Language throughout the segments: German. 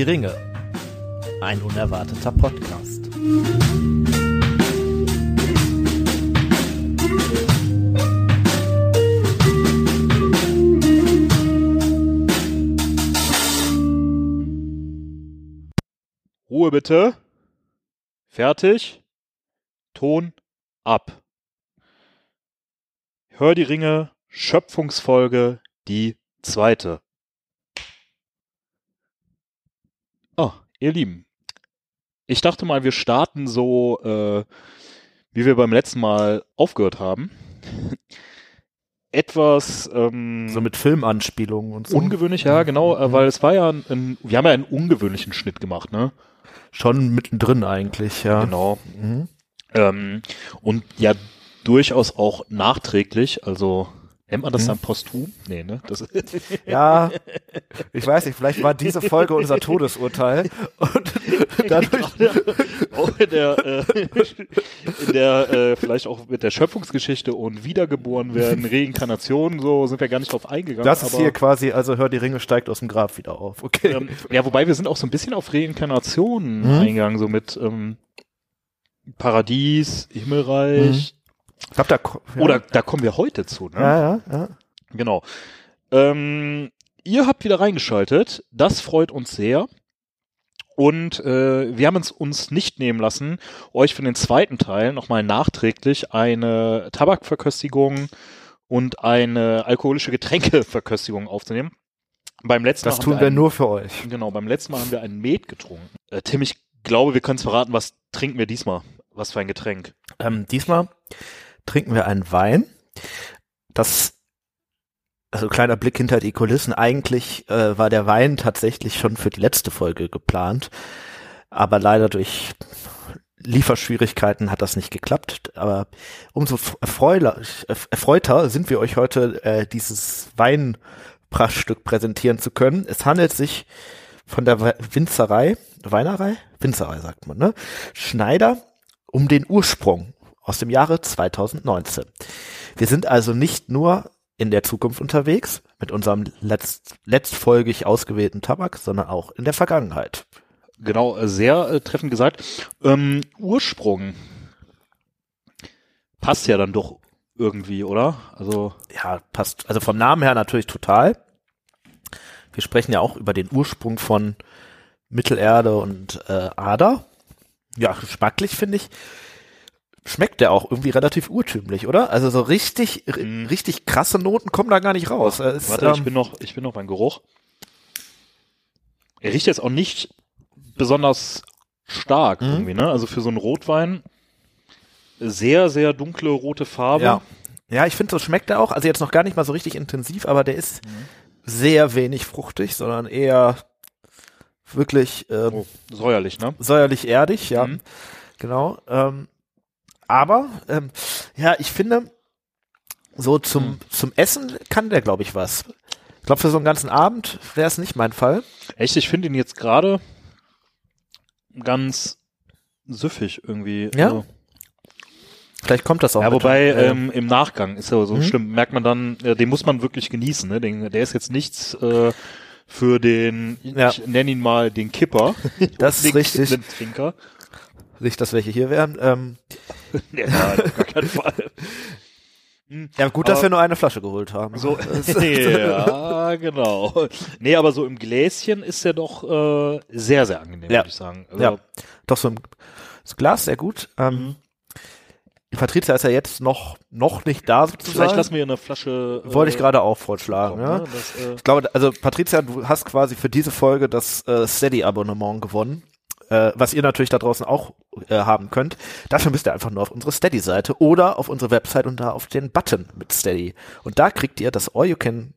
Die Ringe. Ein unerwarteter Podcast. Ruhe bitte. Fertig. Ton ab. Hör die Ringe, Schöpfungsfolge, die zweite. Oh, ihr Lieben. Ich dachte mal, wir starten so, äh, wie wir beim letzten Mal aufgehört haben. Etwas ähm, So mit Filmanspielungen und so. ungewöhnlich, ja, genau, äh, weil es war ja ein, ein, wir haben ja einen ungewöhnlichen Schnitt gemacht, ne? Schon mittendrin eigentlich, ja. Genau. Mhm. Ähm, und ja, durchaus auch nachträglich, also nennt man das Mhm. dann posthum? Nee, ne? Das, Ja, ich weiß nicht, vielleicht war diese Folge unser Todesurteil. Und dadurch, auch in der, äh, in der äh, vielleicht auch mit der Schöpfungsgeschichte und Wiedergeboren werden, Reinkarnation, so sind wir gar nicht drauf eingegangen. das ist hier quasi, also hör die Ringe steigt aus dem Grab wieder auf. Okay. ähm, ja, wobei wir sind auch so ein bisschen auf Reinkarnation Mhm. eingegangen, so mit ähm, Paradies, Himmelreich. Ich glaube, da, ja. Oder da kommen wir heute zu, ne? Ja, ja, ja. Genau. Ähm, ihr habt wieder reingeschaltet. Das freut uns sehr. Und äh, wir haben es uns nicht nehmen lassen, euch für den zweiten Teil nochmal nachträglich eine Tabakverköstigung und eine alkoholische Getränkeverköstigung aufzunehmen. Beim letzten Das Mal tun wir einen, nur für euch. Genau, beim letzten Mal haben wir einen Met getrunken. Äh, Tim, ich glaube, wir können es verraten, was trinken wir diesmal? Was für ein Getränk? Ähm, diesmal trinken wir einen Wein. Das, also kleiner Blick hinter die Kulissen. Eigentlich äh, war der Wein tatsächlich schon für die letzte Folge geplant, aber leider durch Lieferschwierigkeiten hat das nicht geklappt. Aber umso erfreuter sind wir euch heute, äh, dieses Weinprachtstück präsentieren zu können. Es handelt sich von der Winzerei, Weinerei? Winzerei sagt man, ne? Schneider um den Ursprung aus dem Jahre 2019. Wir sind also nicht nur in der Zukunft unterwegs mit unserem letzt, letztfolgig ausgewählten Tabak, sondern auch in der Vergangenheit. Genau, äh, sehr äh, treffend gesagt. Ähm, Ursprung passt ja dann doch irgendwie, oder? Also Ja, passt. Also vom Namen her natürlich total. Wir sprechen ja auch über den Ursprung von Mittelerde und äh, Ader. Ja, geschmacklich finde ich, schmeckt der auch irgendwie relativ urtümlich, oder? Also so richtig, ri- Mhm. richtig krasse Noten kommen da gar nicht raus. Es, warte, ich ähm, bin noch, ich bin noch beim Geruch. Er riecht jetzt auch nicht besonders stark Mhm. irgendwie, ne? Also für so einen Rotwein sehr, sehr dunkle rote Farbe. Ja. Ja, ich finde, so schmeckt er auch. Also jetzt noch gar nicht mal so richtig intensiv, aber der ist Mhm. sehr wenig fruchtig, sondern eher wirklich ähm, Oh, säuerlich, ne? säuerlich erdig, ja. Mhm. Genau. Ähm, aber ähm, ja, ich finde, so zum, Mhm. zum Essen kann der, glaube ich, was. Ich glaube, für so einen ganzen Abend wäre es nicht mein Fall. Echt, ich finde ihn jetzt gerade ganz süffig irgendwie. Ja? Also, Vielleicht kommt das auch. Ja, wobei äh, ähm, im Nachgang ist ja so Mhm. schlimm, merkt man dann, äh, den muss man wirklich genießen. Ne? Den, der ist jetzt nichts äh, für den, Ja. ich nenne ihn mal den Kipper. Das ist den, richtig. Den Trinker. Nicht, dass welche hier wären. Ähm, Ja, auf gar keinen Fall. ja, gut, dass Aber- wir nur eine Flasche geholt haben. So, ja, genau. Nee, aber so im Gläschen ist er doch äh, sehr, sehr angenehm, Ja. würde ich sagen. Also, Ja. Doch so das Glas sehr gut. Ähm, Mhm. Patrizia ist ja jetzt noch noch nicht da sozusagen. Vielleicht lassen wir eine Flasche. äh, Wollte ich gerade auch vorschlagen. kommen, Ja. ne? Das, äh, Ich glaube, also Patricia, du hast quasi für diese Folge das äh, Steady-Abonnement gewonnen, äh, was ihr natürlich da draußen auch äh, haben könnt. Dafür müsst ihr einfach nur auf unsere Steady-Seite oder auf unsere Website und da auf den Button mit Steady. Und da kriegt ihr das All You Can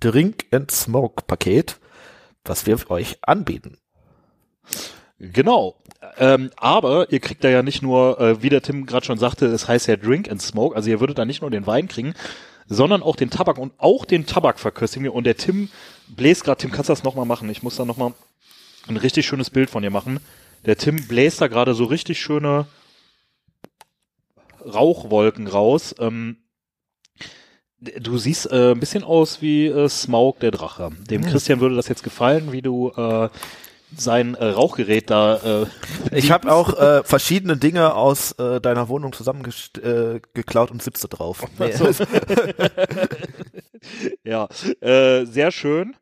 Drink and Smoke Paket, was wir euch anbieten. Genau. Ähm, aber ihr kriegt da ja nicht nur, äh, wie der Tim gerade schon sagte, es heißt ja Drink and Smoke, also ihr würdet da nicht nur den Wein kriegen, sondern auch den Tabak und auch den Tabak verköstigen. Und der Tim bläst gerade, Tim, kannst du das nochmal machen? Ich muss da nochmal ein richtig schönes Bild von dir machen. Der Tim bläst da gerade so richtig schöne Rauchwolken raus. Ähm, Du siehst äh, ein bisschen aus wie äh, Smaug der Drache. Dem Hm. Christian würde das jetzt gefallen, wie du äh, sein äh, Rauchgerät da. Äh, Ich habe auch äh, verschiedene Dinge aus äh, deiner Wohnung zusammengeklaut äh, und sitze drauf. Nee. so. ja, äh, sehr schön.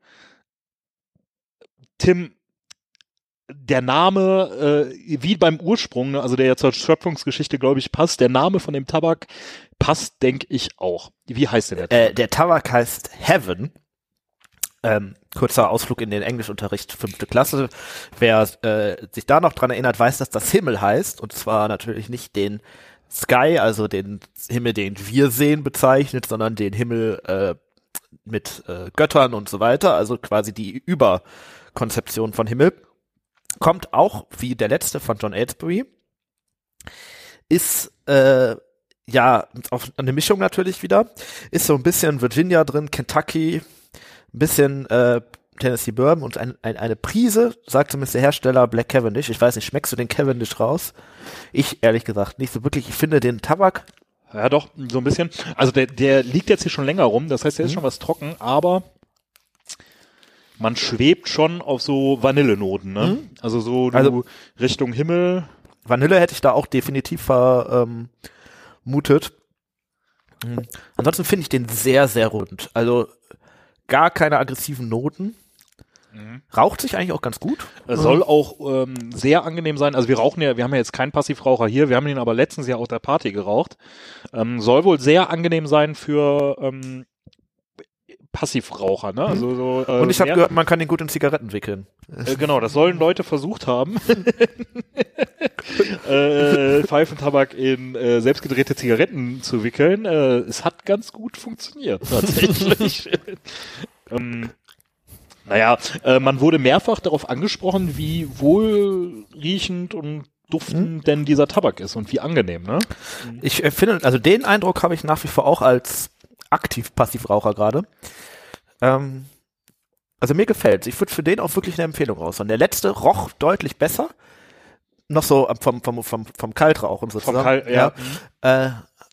Tim, der Name, äh, wie beim Ursprung, ne, also der ja zur Schöpfungsgeschichte, glaube ich, passt, der Name von dem Tabak passt, denke ich, auch. Wie heißt denn der Äh, der Tabak heißt Heaven. Ähm, kurzer Ausflug in den Englischunterricht, fünfte Klasse. Wer äh, sich da noch dran erinnert, weiß, dass das Himmel heißt. Und zwar natürlich nicht den Sky, also den Himmel, den wir sehen, bezeichnet, sondern den Himmel äh, mit äh, Göttern und so weiter. Also quasi die Überkonzeption von Himmel. Kommt auch, wie der letzte von John Aylesbury, ist äh, ja auf eine Mischung natürlich wieder. Ist so ein bisschen Virginia drin, Kentucky, ein bisschen äh, Tennessee Bourbon und ein, ein, eine Prise, sagt zumindest der Hersteller Black Cavendish. Ich weiß nicht, schmeckst du den Cavendish raus? Ich ehrlich gesagt nicht so wirklich. Ich finde den Tabak, Ja, doch, so ein bisschen. Also der, der liegt jetzt hier schon länger rum, das heißt, der ist schon was trocken, aber man schwebt schon auf so Vanillenoten, ne? Mhm. Also so Also- Richtung Himmel. Vanille hätte ich da auch definitiv vermutet. Mhm. Ansonsten finde ich den sehr, sehr rund. Also gar keine aggressiven Noten. Raucht sich eigentlich auch ganz gut. Es soll auch ähm, sehr angenehm sein. Also wir rauchen ja, wir haben ja jetzt keinen Passivraucher hier, wir haben ihn aber letztens ja auf der Party geraucht. Ähm, soll wohl sehr angenehm sein für ähm, Passivraucher, ne? Also so, äh, Und ich habe gehört, man kann den gut in Zigaretten wickeln. Äh, genau, das sollen Leute versucht haben. äh, Pfeifentabak in äh, selbstgedrehte Zigaretten zu wickeln. Äh, es hat ganz gut funktioniert, tatsächlich. ähm, naja, äh, man wurde mehrfach darauf angesprochen, wie wohlriechend und duftend denn dieser Tabak ist und wie angenehm, ne? Ich äh, finde, also den Eindruck habe ich nach wie vor auch als aktiv-Passivraucher gerade. Ähm, also mir gefällt Ich würde für den auch wirklich eine Empfehlung raushauen. Der letzte roch deutlich besser. Noch so ähm, vom, vom, vom, vom Kaltrauchen sozusagen. Kal- ja. Äh,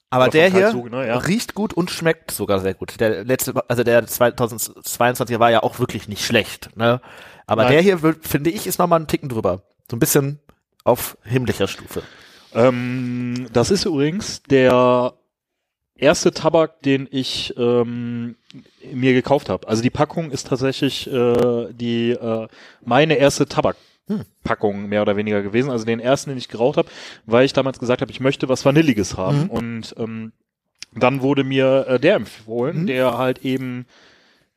aber Oder der vom hier Kaltzug, ne, ja. riecht gut und schmeckt sogar sehr gut. Der letzte, also der 2022 war ja auch wirklich nicht schlecht. Ne? Aber Nein. der hier, finde ich, ist nochmal einen Ticken drüber. So ein bisschen auf himmlischer Stufe. Ähm, das ist übrigens der erste Tabak, den ich ähm, mir gekauft habe. Also die Packung ist tatsächlich äh, die äh, meine erste Tabakpackung mehr oder weniger gewesen. Also den ersten, den ich geraucht habe, weil ich damals gesagt habe, ich möchte was Vanilliges haben. Mhm. Und ähm, dann wurde mir äh, der empfohlen, Mhm. der halt eben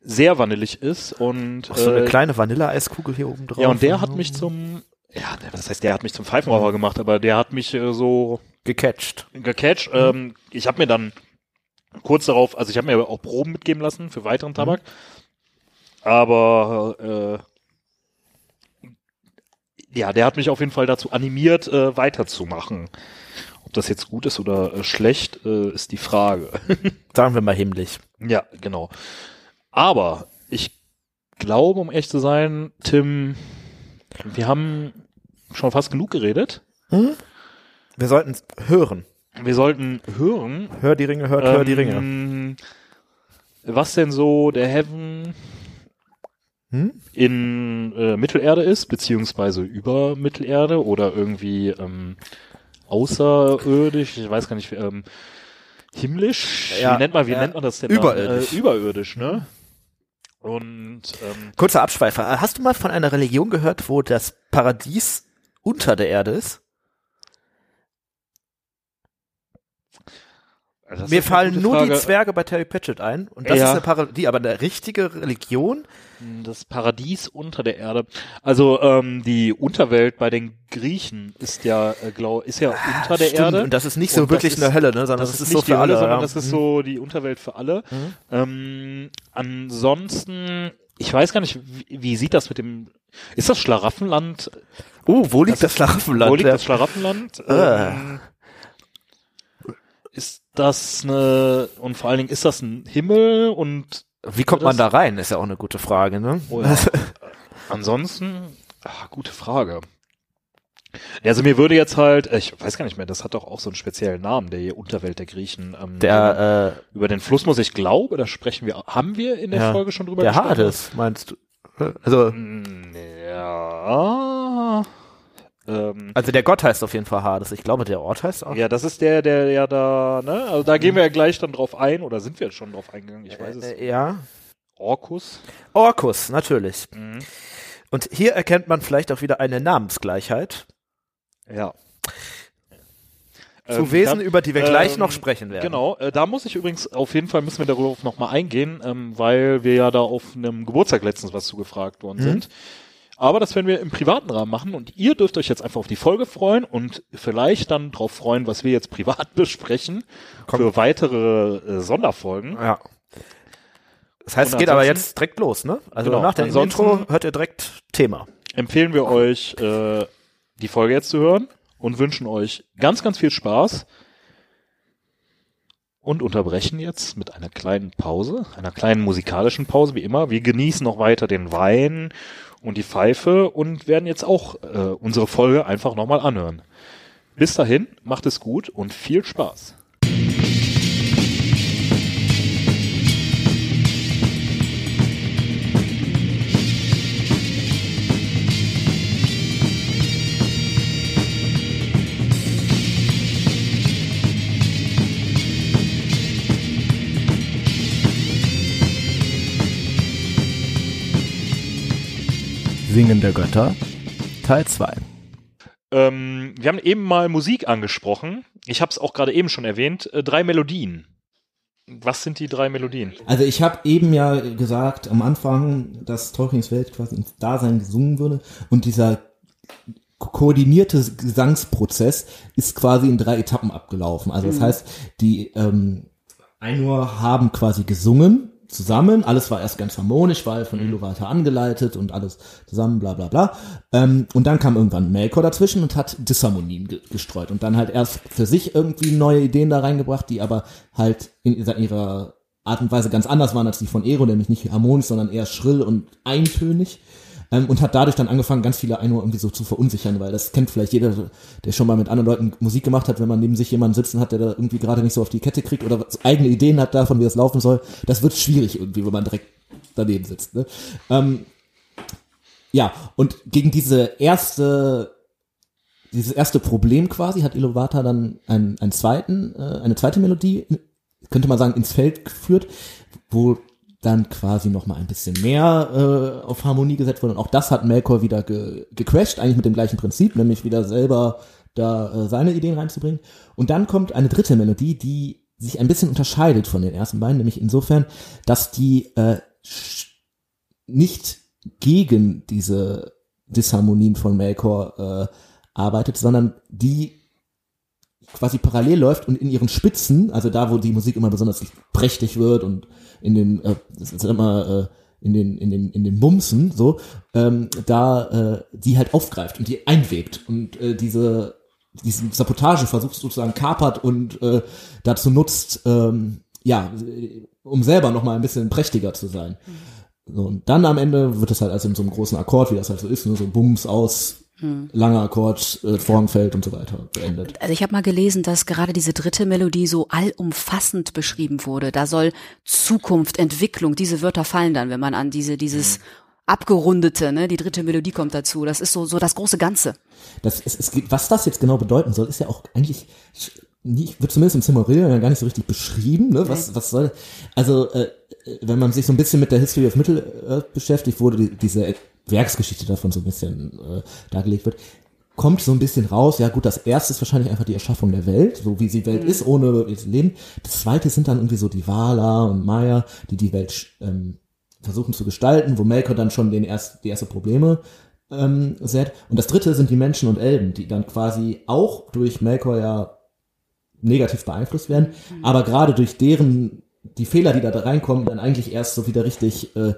sehr vanillig ist und Auch so eine äh, kleine Vanilleeiskugel hier oben drauf. ja und der hat mich zum ja, das heißt, der hat mich zum Pfeifenraucher gemacht, aber der hat mich äh, so gecatcht. gecatcht. Ähm, ich habe mir dann kurz darauf, also ich habe mir auch Proben mitgeben lassen für weiteren Tabak. Aber äh, ja, der hat mich auf jeden Fall dazu animiert, äh, weiterzumachen. Ob das jetzt gut ist oder äh, schlecht, äh, ist die Frage. Sagen wir mal himmlisch. ja, genau. Aber ich glaube, um echt zu sein, Tim, wir haben schon fast genug geredet. Wir sollten hören. Wir sollten hören, Hör die Ringe, hört, hör die Ringe. Ähm, Was denn so der Heaven Hm? in äh, Mittelerde ist, beziehungsweise über Mittelerde oder irgendwie ähm, außerirdisch, ich weiß gar nicht, ähm, himmlisch, Ja, wie nennt man, wie ja. nennt man das denn? Überirdisch. Äh, überirdisch, ne? Und ähm, Kurzer Abschweifer. Hast du mal von einer Religion gehört, wo das Paradies unter der Erde ist? Das Mir ist fallen nur Frage. die Zwerge bei Terry Pratchett ein. Und das Ja. ist eine Parodie, aber eine richtige Religion? Das Paradies unter der Erde. Also ähm, die Unterwelt bei den Griechen ist ja, äh, glaub, ist ja unter der Stimmt, Erde. Und das ist nicht so Und das wirklich ist- eine Hölle, ne? sondern das, das, ist so nicht für die Hölle, alle. sondern ja. das ist so die Unterwelt für alle. Mhm. Ähm, ansonsten, ich weiß gar nicht, wie, wie sieht das mit dem, ist das Schlaraffenland? Oh, wo liegt das Schlaraffenland? Wo liegt das Schlaraffenland? Äh. Ähm, ist das eine, und vor allen Dingen, ist das ein Himmel und Wie kommt man da rein? Ist ja auch eine gute Frage, ne? Oh ja. ansonsten, ah, gute Frage. Ja, also mir würde jetzt halt, ich weiß gar nicht mehr, das hat doch auch so einen speziellen Namen, der hier Unterwelt der Griechen. Ähm, Der, äh, über den Fluss muss ich glaube, da sprechen wir, haben wir in der Ja, Folge schon drüber der gesprochen? Hades, meinst du? Also, Ja. Ähm, also der Gott heißt auf jeden Fall Hades. Ich glaube, der Ort heißt auch. ja, das ist der, der ja da, ne? Also da gehen wir ja gleich dann drauf ein, oder sind wir schon drauf eingegangen? Ich weiß es. Äh, ja. Orkus. Orkus, natürlich. Mhm. Und hier erkennt man vielleicht auch wieder eine Namensgleichheit Ja. zu Ähm, Wesen, da- über die wir gleich ähm, noch sprechen werden. Genau, äh, da muss ich übrigens, auf jeden Fall müssen wir darauf nochmal eingehen, ähm, weil wir ja da auf einem Geburtstag letztens was zugefragt worden Mhm. sind. Aber das werden wir im privaten Rahmen machen und ihr dürft euch jetzt einfach auf die Folge freuen und vielleicht dann drauf freuen, was wir jetzt privat besprechen Komm. für weitere äh, Sonderfolgen. Ja. Das heißt, Und es geht aber jetzt direkt los, ne? Also Genau, nach dem Intro hört ihr direkt Thema. Empfehlen wir euch, äh, die Folge jetzt zu hören und wünschen euch ganz, ganz viel Spaß und unterbrechen jetzt mit einer kleinen Pause, einer kleinen musikalischen Pause, wie immer. Wir genießen noch weiter den Wein und die Pfeife und werden jetzt auch äh, unsere Folge einfach nochmal anhören. Bis dahin, macht es gut und viel Spaß. Singen der Götter, Teil 2. Ähm, wir haben eben mal Musik angesprochen. Ich habe es auch gerade eben schon erwähnt. Äh, drei Melodien. Was sind die drei Melodien? Also ich habe eben ja gesagt am Anfang, dass Tolkiens Welt quasi ins Dasein gesungen würde und dieser ko- koordinierte Gesangsprozess ist quasi in drei Etappen abgelaufen. Also das heißt, die ähm, Ainur haben quasi gesungen zusammen, alles war erst ganz harmonisch, weil von Iluvatar angeleitet und alles zusammen, bla bla bla. Ähm, und dann kam irgendwann Melkor dazwischen und hat Disharmonien ge gestreut und dann halt erst für sich irgendwie neue Ideen da reingebracht, die aber halt in ihrer Art und Weise ganz anders waren als die von Ero, nämlich nicht harmonisch, sondern eher schrill und eintönig. Ähm, und hat dadurch dann angefangen, ganz viele Ainur irgendwie so zu verunsichern, weil das kennt vielleicht jeder, der schon mal mit anderen Leuten Musik gemacht hat, wenn man neben sich jemanden sitzen hat, der da irgendwie gerade nicht so auf die Kette kriegt oder eigene Ideen hat davon, wie das laufen soll. Das wird schwierig irgendwie, wenn man direkt daneben sitzt. Ne? Ähm, ja, und gegen diese erste, dieses erste Problem quasi hat Ilovata dann einen, einen zweiten, äh, eine zweite Melodie, könnte man sagen, ins Feld geführt, wo dann quasi noch mal ein bisschen mehr äh, auf Harmonie gesetzt wurde. Und auch das hat Melkor wieder ge gecrashed, eigentlich mit dem gleichen Prinzip, nämlich wieder selber da äh, seine Ideen reinzubringen. Und dann kommt eine dritte Melodie, die sich ein bisschen unterscheidet von den ersten beiden, nämlich insofern, dass die äh, nicht gegen diese Disharmonien von Melkor äh, arbeitet, sondern die quasi parallel läuft und in ihren Spitzen, also da, wo die Musik immer besonders prächtig wird und in den, äh, das ist immer äh, in den in den in den Bumsen so, ähm, da äh, die halt aufgreift und die einwebt und äh, diese diesen Sabotageversuch sozusagen kapert und äh, dazu nutzt, ähm, ja, um selber noch mal ein bisschen prächtiger zu sein. So, und dann am Ende wird es halt also in so einem großen Akkord, wie das halt so ist, nur so Bums aus, langer Akkord, äh, fällt und so weiter beendet. Also ich habe mal gelesen, dass gerade diese dritte Melodie so allumfassend beschrieben wurde. Da soll Zukunft, Entwicklung, diese Wörter fallen dann, wenn man an diese dieses abgerundete, ne, die dritte Melodie kommt dazu. Das ist so so das große Ganze. Das ist, es geht, was das jetzt genau bedeuten soll, ist ja auch eigentlich nicht, wird zumindest im Silmarillion ja gar nicht so richtig beschrieben, ne? Was, was soll, also, äh, wenn man sich so ein bisschen mit der History of Middle-earth beschäftigt, wo die, diese Werksgeschichte davon so ein bisschen äh, dargelegt wird, kommt so ein bisschen raus, ja gut, das erste ist wahrscheinlich einfach die Erschaffung der Welt, so wie sie Welt ist, ohne Leben. Das zweite sind dann irgendwie so die Wala und Maya, die die Welt ähm, versuchen zu gestalten, wo Melkor dann schon den erst, die erste Probleme ähm, sät. Und das dritte sind die Menschen und Elben, die dann quasi auch durch Melkor ja negativ beeinflusst werden, aber gerade durch deren, die Fehler, die da, da reinkommen, dann eigentlich erst so wieder richtig äh,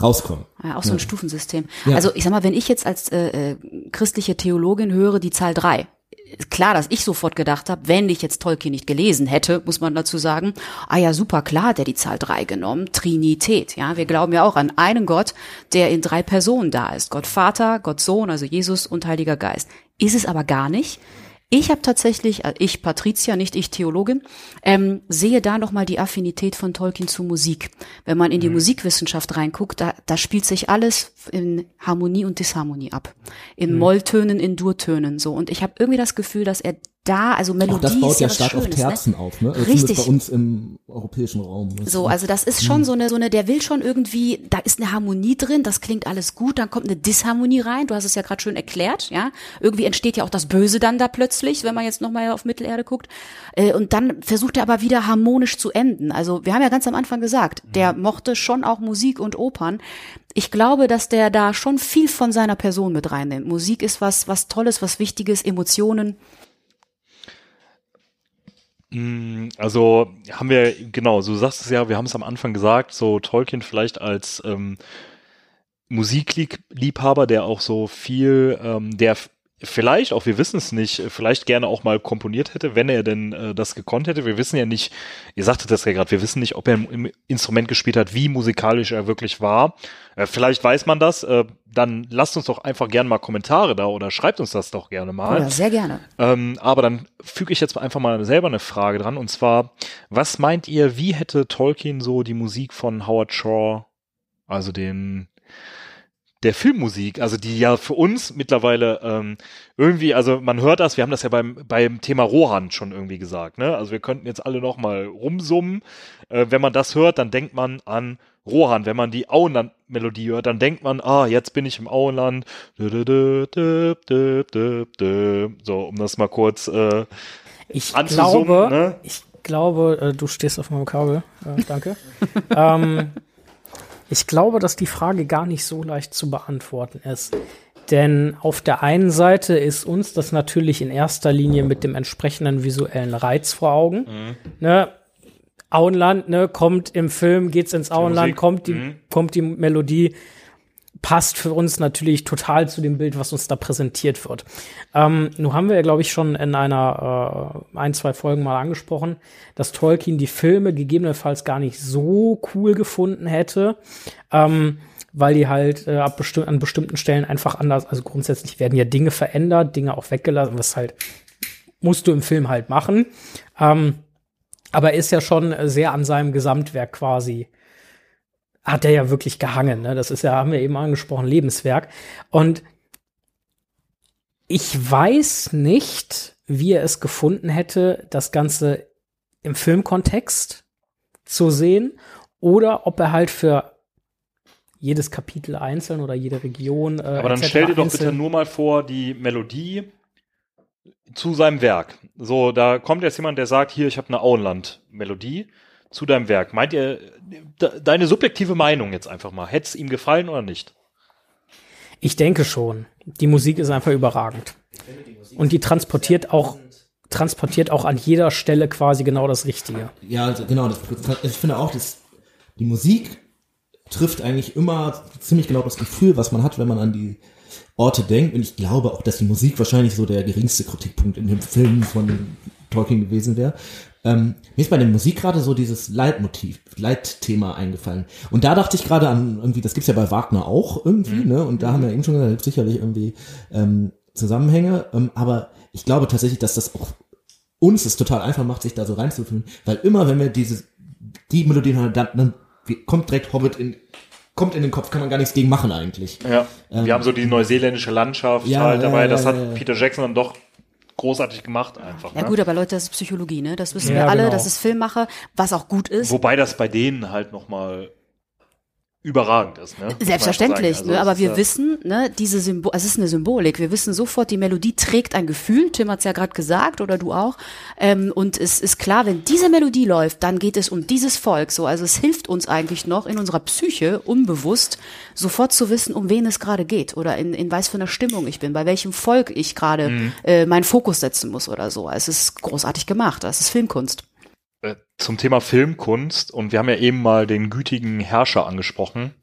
rauskommen. Ja, auch so ein Stufensystem. Ja. Also ich sag mal, wenn ich jetzt als äh, äh, christliche Theologin höre die Zahl drei, ist klar, dass ich sofort gedacht habe, wenn ich jetzt Tolkien nicht gelesen hätte, muss man dazu sagen, ah ja, super, klar hat er die Zahl drei genommen, Trinität. Ja, wir glauben ja auch an einen Gott, der in drei Personen da ist. Gott Vater, Gott Sohn, also Jesus und Heiliger Geist. ist es aber gar nicht. Ich habe tatsächlich, äh, ich Patricia, nicht ich Theologin, ähm, sehe da noch mal die Affinität von Tolkien zu Musik. Wenn man in die mhm. Musikwissenschaft reinguckt, da, da spielt sich alles in Harmonie und Disharmonie ab, in mhm. Molltönen, in Durtönen so. Und ich habe irgendwie das Gefühl, dass er da, also Melodie Auch das baut ja, ja stark Schönes, auf Terzen ne? auf, ne? Also Richtig. bei uns im europäischen Raum. So, also das ist schon hm. so eine, so eine, der will schon irgendwie, da ist eine Harmonie drin, das klingt alles gut, dann kommt eine Disharmonie rein, du hast es ja gerade schön erklärt, ja. Irgendwie entsteht ja auch das Böse dann da plötzlich, wenn man jetzt nochmal auf Mittelerde guckt. Äh, und dann versucht er aber wieder harmonisch zu enden. Also wir haben ja ganz am Anfang gesagt, der mhm. mochte schon auch Musik und Opern. Ich glaube, dass der da schon viel von seiner Person mit reinnimmt. Musik ist was, was Tolles, was Wichtiges, Emotionen. Mm, also haben wir, genau, so sagst es ja, wir haben es am Anfang gesagt, so Tolkien vielleicht als ähm, Musikliebhaber, der auch so viel, ähm, der vielleicht auch, wir wissen es nicht, vielleicht gerne auch mal komponiert hätte, wenn er denn äh, das gekonnt hätte. Wir wissen ja nicht, ihr sagtet das ja gerade, wir wissen nicht, ob er ein Instrument gespielt hat, wie musikalisch er wirklich war. Äh, vielleicht weiß man das, äh, dann lasst uns doch einfach gerne mal Kommentare da oder schreibt uns das doch gerne mal. Ja, sehr gerne. Ähm, aber dann füge ich jetzt einfach mal selber eine Frage dran und zwar, was meint ihr, wie hätte Tolkien so die Musik von Howard Shaw, also den der Filmmusik, also die ja für uns mittlerweile ähm, irgendwie, also man hört das, wir haben das ja beim, beim Thema Rohan schon irgendwie gesagt, ne? Also wir könnten jetzt alle noch mal rumsummen. Äh, wenn man das hört, dann denkt man an Rohan. Wenn man die Auenland-Melodie hört, dann denkt man, ah, jetzt bin ich im Auenland. So, um das mal kurz äh, ich glaube, ne? ich glaube, äh, du stehst auf meinem Kabel. Äh, danke. ähm, ich glaube, dass die Frage gar nicht so leicht zu beantworten ist. Denn auf der einen Seite ist uns das natürlich in erster Linie mit dem entsprechenden visuellen Reiz vor Augen. Mhm. Ne? Auenland, ne, kommt im Film, geht's ins Auenland, kommt die, mhm. kommt die Melodie, passt für uns natürlich total zu dem Bild, was uns da präsentiert wird. Ähm, nun haben wir ja, glaube ich, schon in einer äh, ein, zwei Folgen mal angesprochen, dass Tolkien die Filme gegebenenfalls gar nicht so cool gefunden hätte, ähm, weil die halt äh, ab besti an bestimmten Stellen einfach anders, also grundsätzlich werden ja Dinge verändert, Dinge auch weggelassen, was halt musst du im Film halt machen. Ähm, aber ist ja schon sehr an seinem Gesamtwerk quasi hat er ja wirklich gehangen. Ne? Das ist ja, haben wir eben angesprochen, Lebenswerk. Und ich weiß nicht, wie er es gefunden hätte, das Ganze im Filmkontext zu sehen oder ob er halt für jedes Kapitel einzeln oder jede Region. Äh, Aber dann stell dir doch bitte nur mal vor, die Melodie zu seinem Werk. So, da kommt jetzt jemand, der sagt, hier, ich habe eine Auenland-Melodie zu deinem Werk. Meint ihr, deine subjektive Meinung jetzt einfach mal, hätte es ihm gefallen oder nicht? Ich denke schon. Die Musik ist einfach überragend. Und die transportiert auch transportiert auch an jeder Stelle quasi genau das Richtige. Ja, also genau. Das, ich finde auch, dass die Musik trifft eigentlich immer ziemlich genau das Gefühl, was man hat, wenn man an die Orte denkt. Und ich glaube auch, dass die Musik wahrscheinlich so der geringste Kritikpunkt in dem Film von Tolkien gewesen wäre. Ähm, mir ist bei der Musik gerade so dieses Leitmotiv, Leitthema eingefallen. Und da dachte ich gerade an irgendwie, das gibt's ja bei Wagner auch irgendwie, mhm. ne? Und da haben wir eben schon gesagt, sicherlich irgendwie ähm, Zusammenhänge. Ähm, aber ich glaube tatsächlich, dass das auch uns es total einfach macht, sich da so reinzufühlen, weil immer, wenn wir diese die Melodien hören, dann, dann kommt direkt Hobbit in kommt in den Kopf, kann man gar nichts gegen machen eigentlich. Ja, ähm, wir haben so die neuseeländische Landschaft ja, halt dabei, das hat Peter Jackson dann doch großartig gemacht einfach. Ja ne? gut, aber Leute, das ist Psychologie, ne? Das wissen ja, wir alle, genau. das ist Filmmacher, was auch gut ist. Wobei das bei denen halt nochmal überragend ist. Ne? Selbstverständlich, also ne? aber wir ja wissen, ne, diese Symbol, also es ist eine Symbolik. Wir wissen sofort, die Melodie trägt ein Gefühl. Tim hat's ja gerade gesagt oder du auch. Ähm, und es ist klar, wenn diese Melodie läuft, dann geht es um dieses Volk. So, also es hilft uns eigentlich noch in unserer Psyche unbewusst sofort zu wissen, um wen es gerade geht oder in, in was für einer Stimmung ich bin, bei welchem Volk ich gerade mhm. äh, meinen Fokus setzen muss oder so. Es ist großartig gemacht. Es ist Filmkunst. Äh, zum Thema Filmkunst. Und wir haben ja eben mal den gütigen Herrscher angesprochen.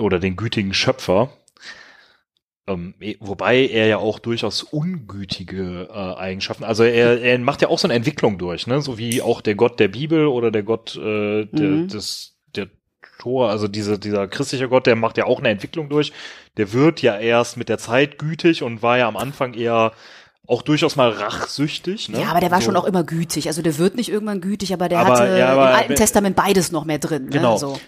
Oder den gütigen Schöpfer, ähm, eh, wobei er ja auch durchaus ungütige äh, Eigenschaften, also er, er macht ja auch so eine Entwicklung durch, ne, so wie auch der Gott der Bibel oder der Gott äh, der, mhm. des der Thor, also diese, dieser christliche Gott, der macht ja auch eine Entwicklung durch. Der wird ja erst mit der Zeit gütig und war ja am Anfang eher auch durchaus mal rachsüchtig. Ne? Ja, aber der war so. schon auch immer gütig. Also der wird nicht irgendwann gütig, aber der Aber, hatte ja, aber im Alten Testament beides noch mehr drin. Genau. Ne? So.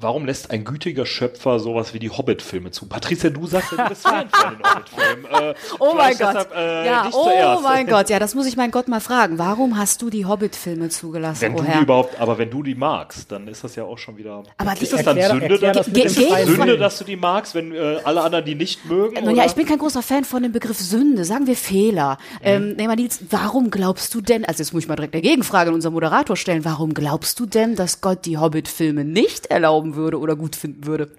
Warum lässt ein gütiger Schöpfer sowas wie die Hobbit-Filme zu? Patricia, du sagst ja, du bist Fan von den Hobbit-Filmen. Äh, Oh mein Gott. Deshalb, äh, ja, oh zuerst. mein Gott. Ja, das muss ich meinen Gott mal fragen. Warum hast du die Hobbit-Filme zugelassen, Wenn oh du die Herr? überhaupt, aber wenn du die magst, dann ist das ja auch schon wieder. Aber ist die- das dann Erklär- Sünde, erklär dass, das Sünde, dass du die magst, wenn äh, alle anderen die nicht mögen? Nun ja, ich bin kein großer Fan von dem Begriff Sünde. Sagen wir Fehler. Ähm, nee, mal Nils, warum glaubst du denn, also jetzt muss ich mal direkt eine Gegenfrage an unseren Moderator stellen, warum glaubst du denn, dass Gott die Hobbit-Filme nicht erlauben würde oder gut finden würde?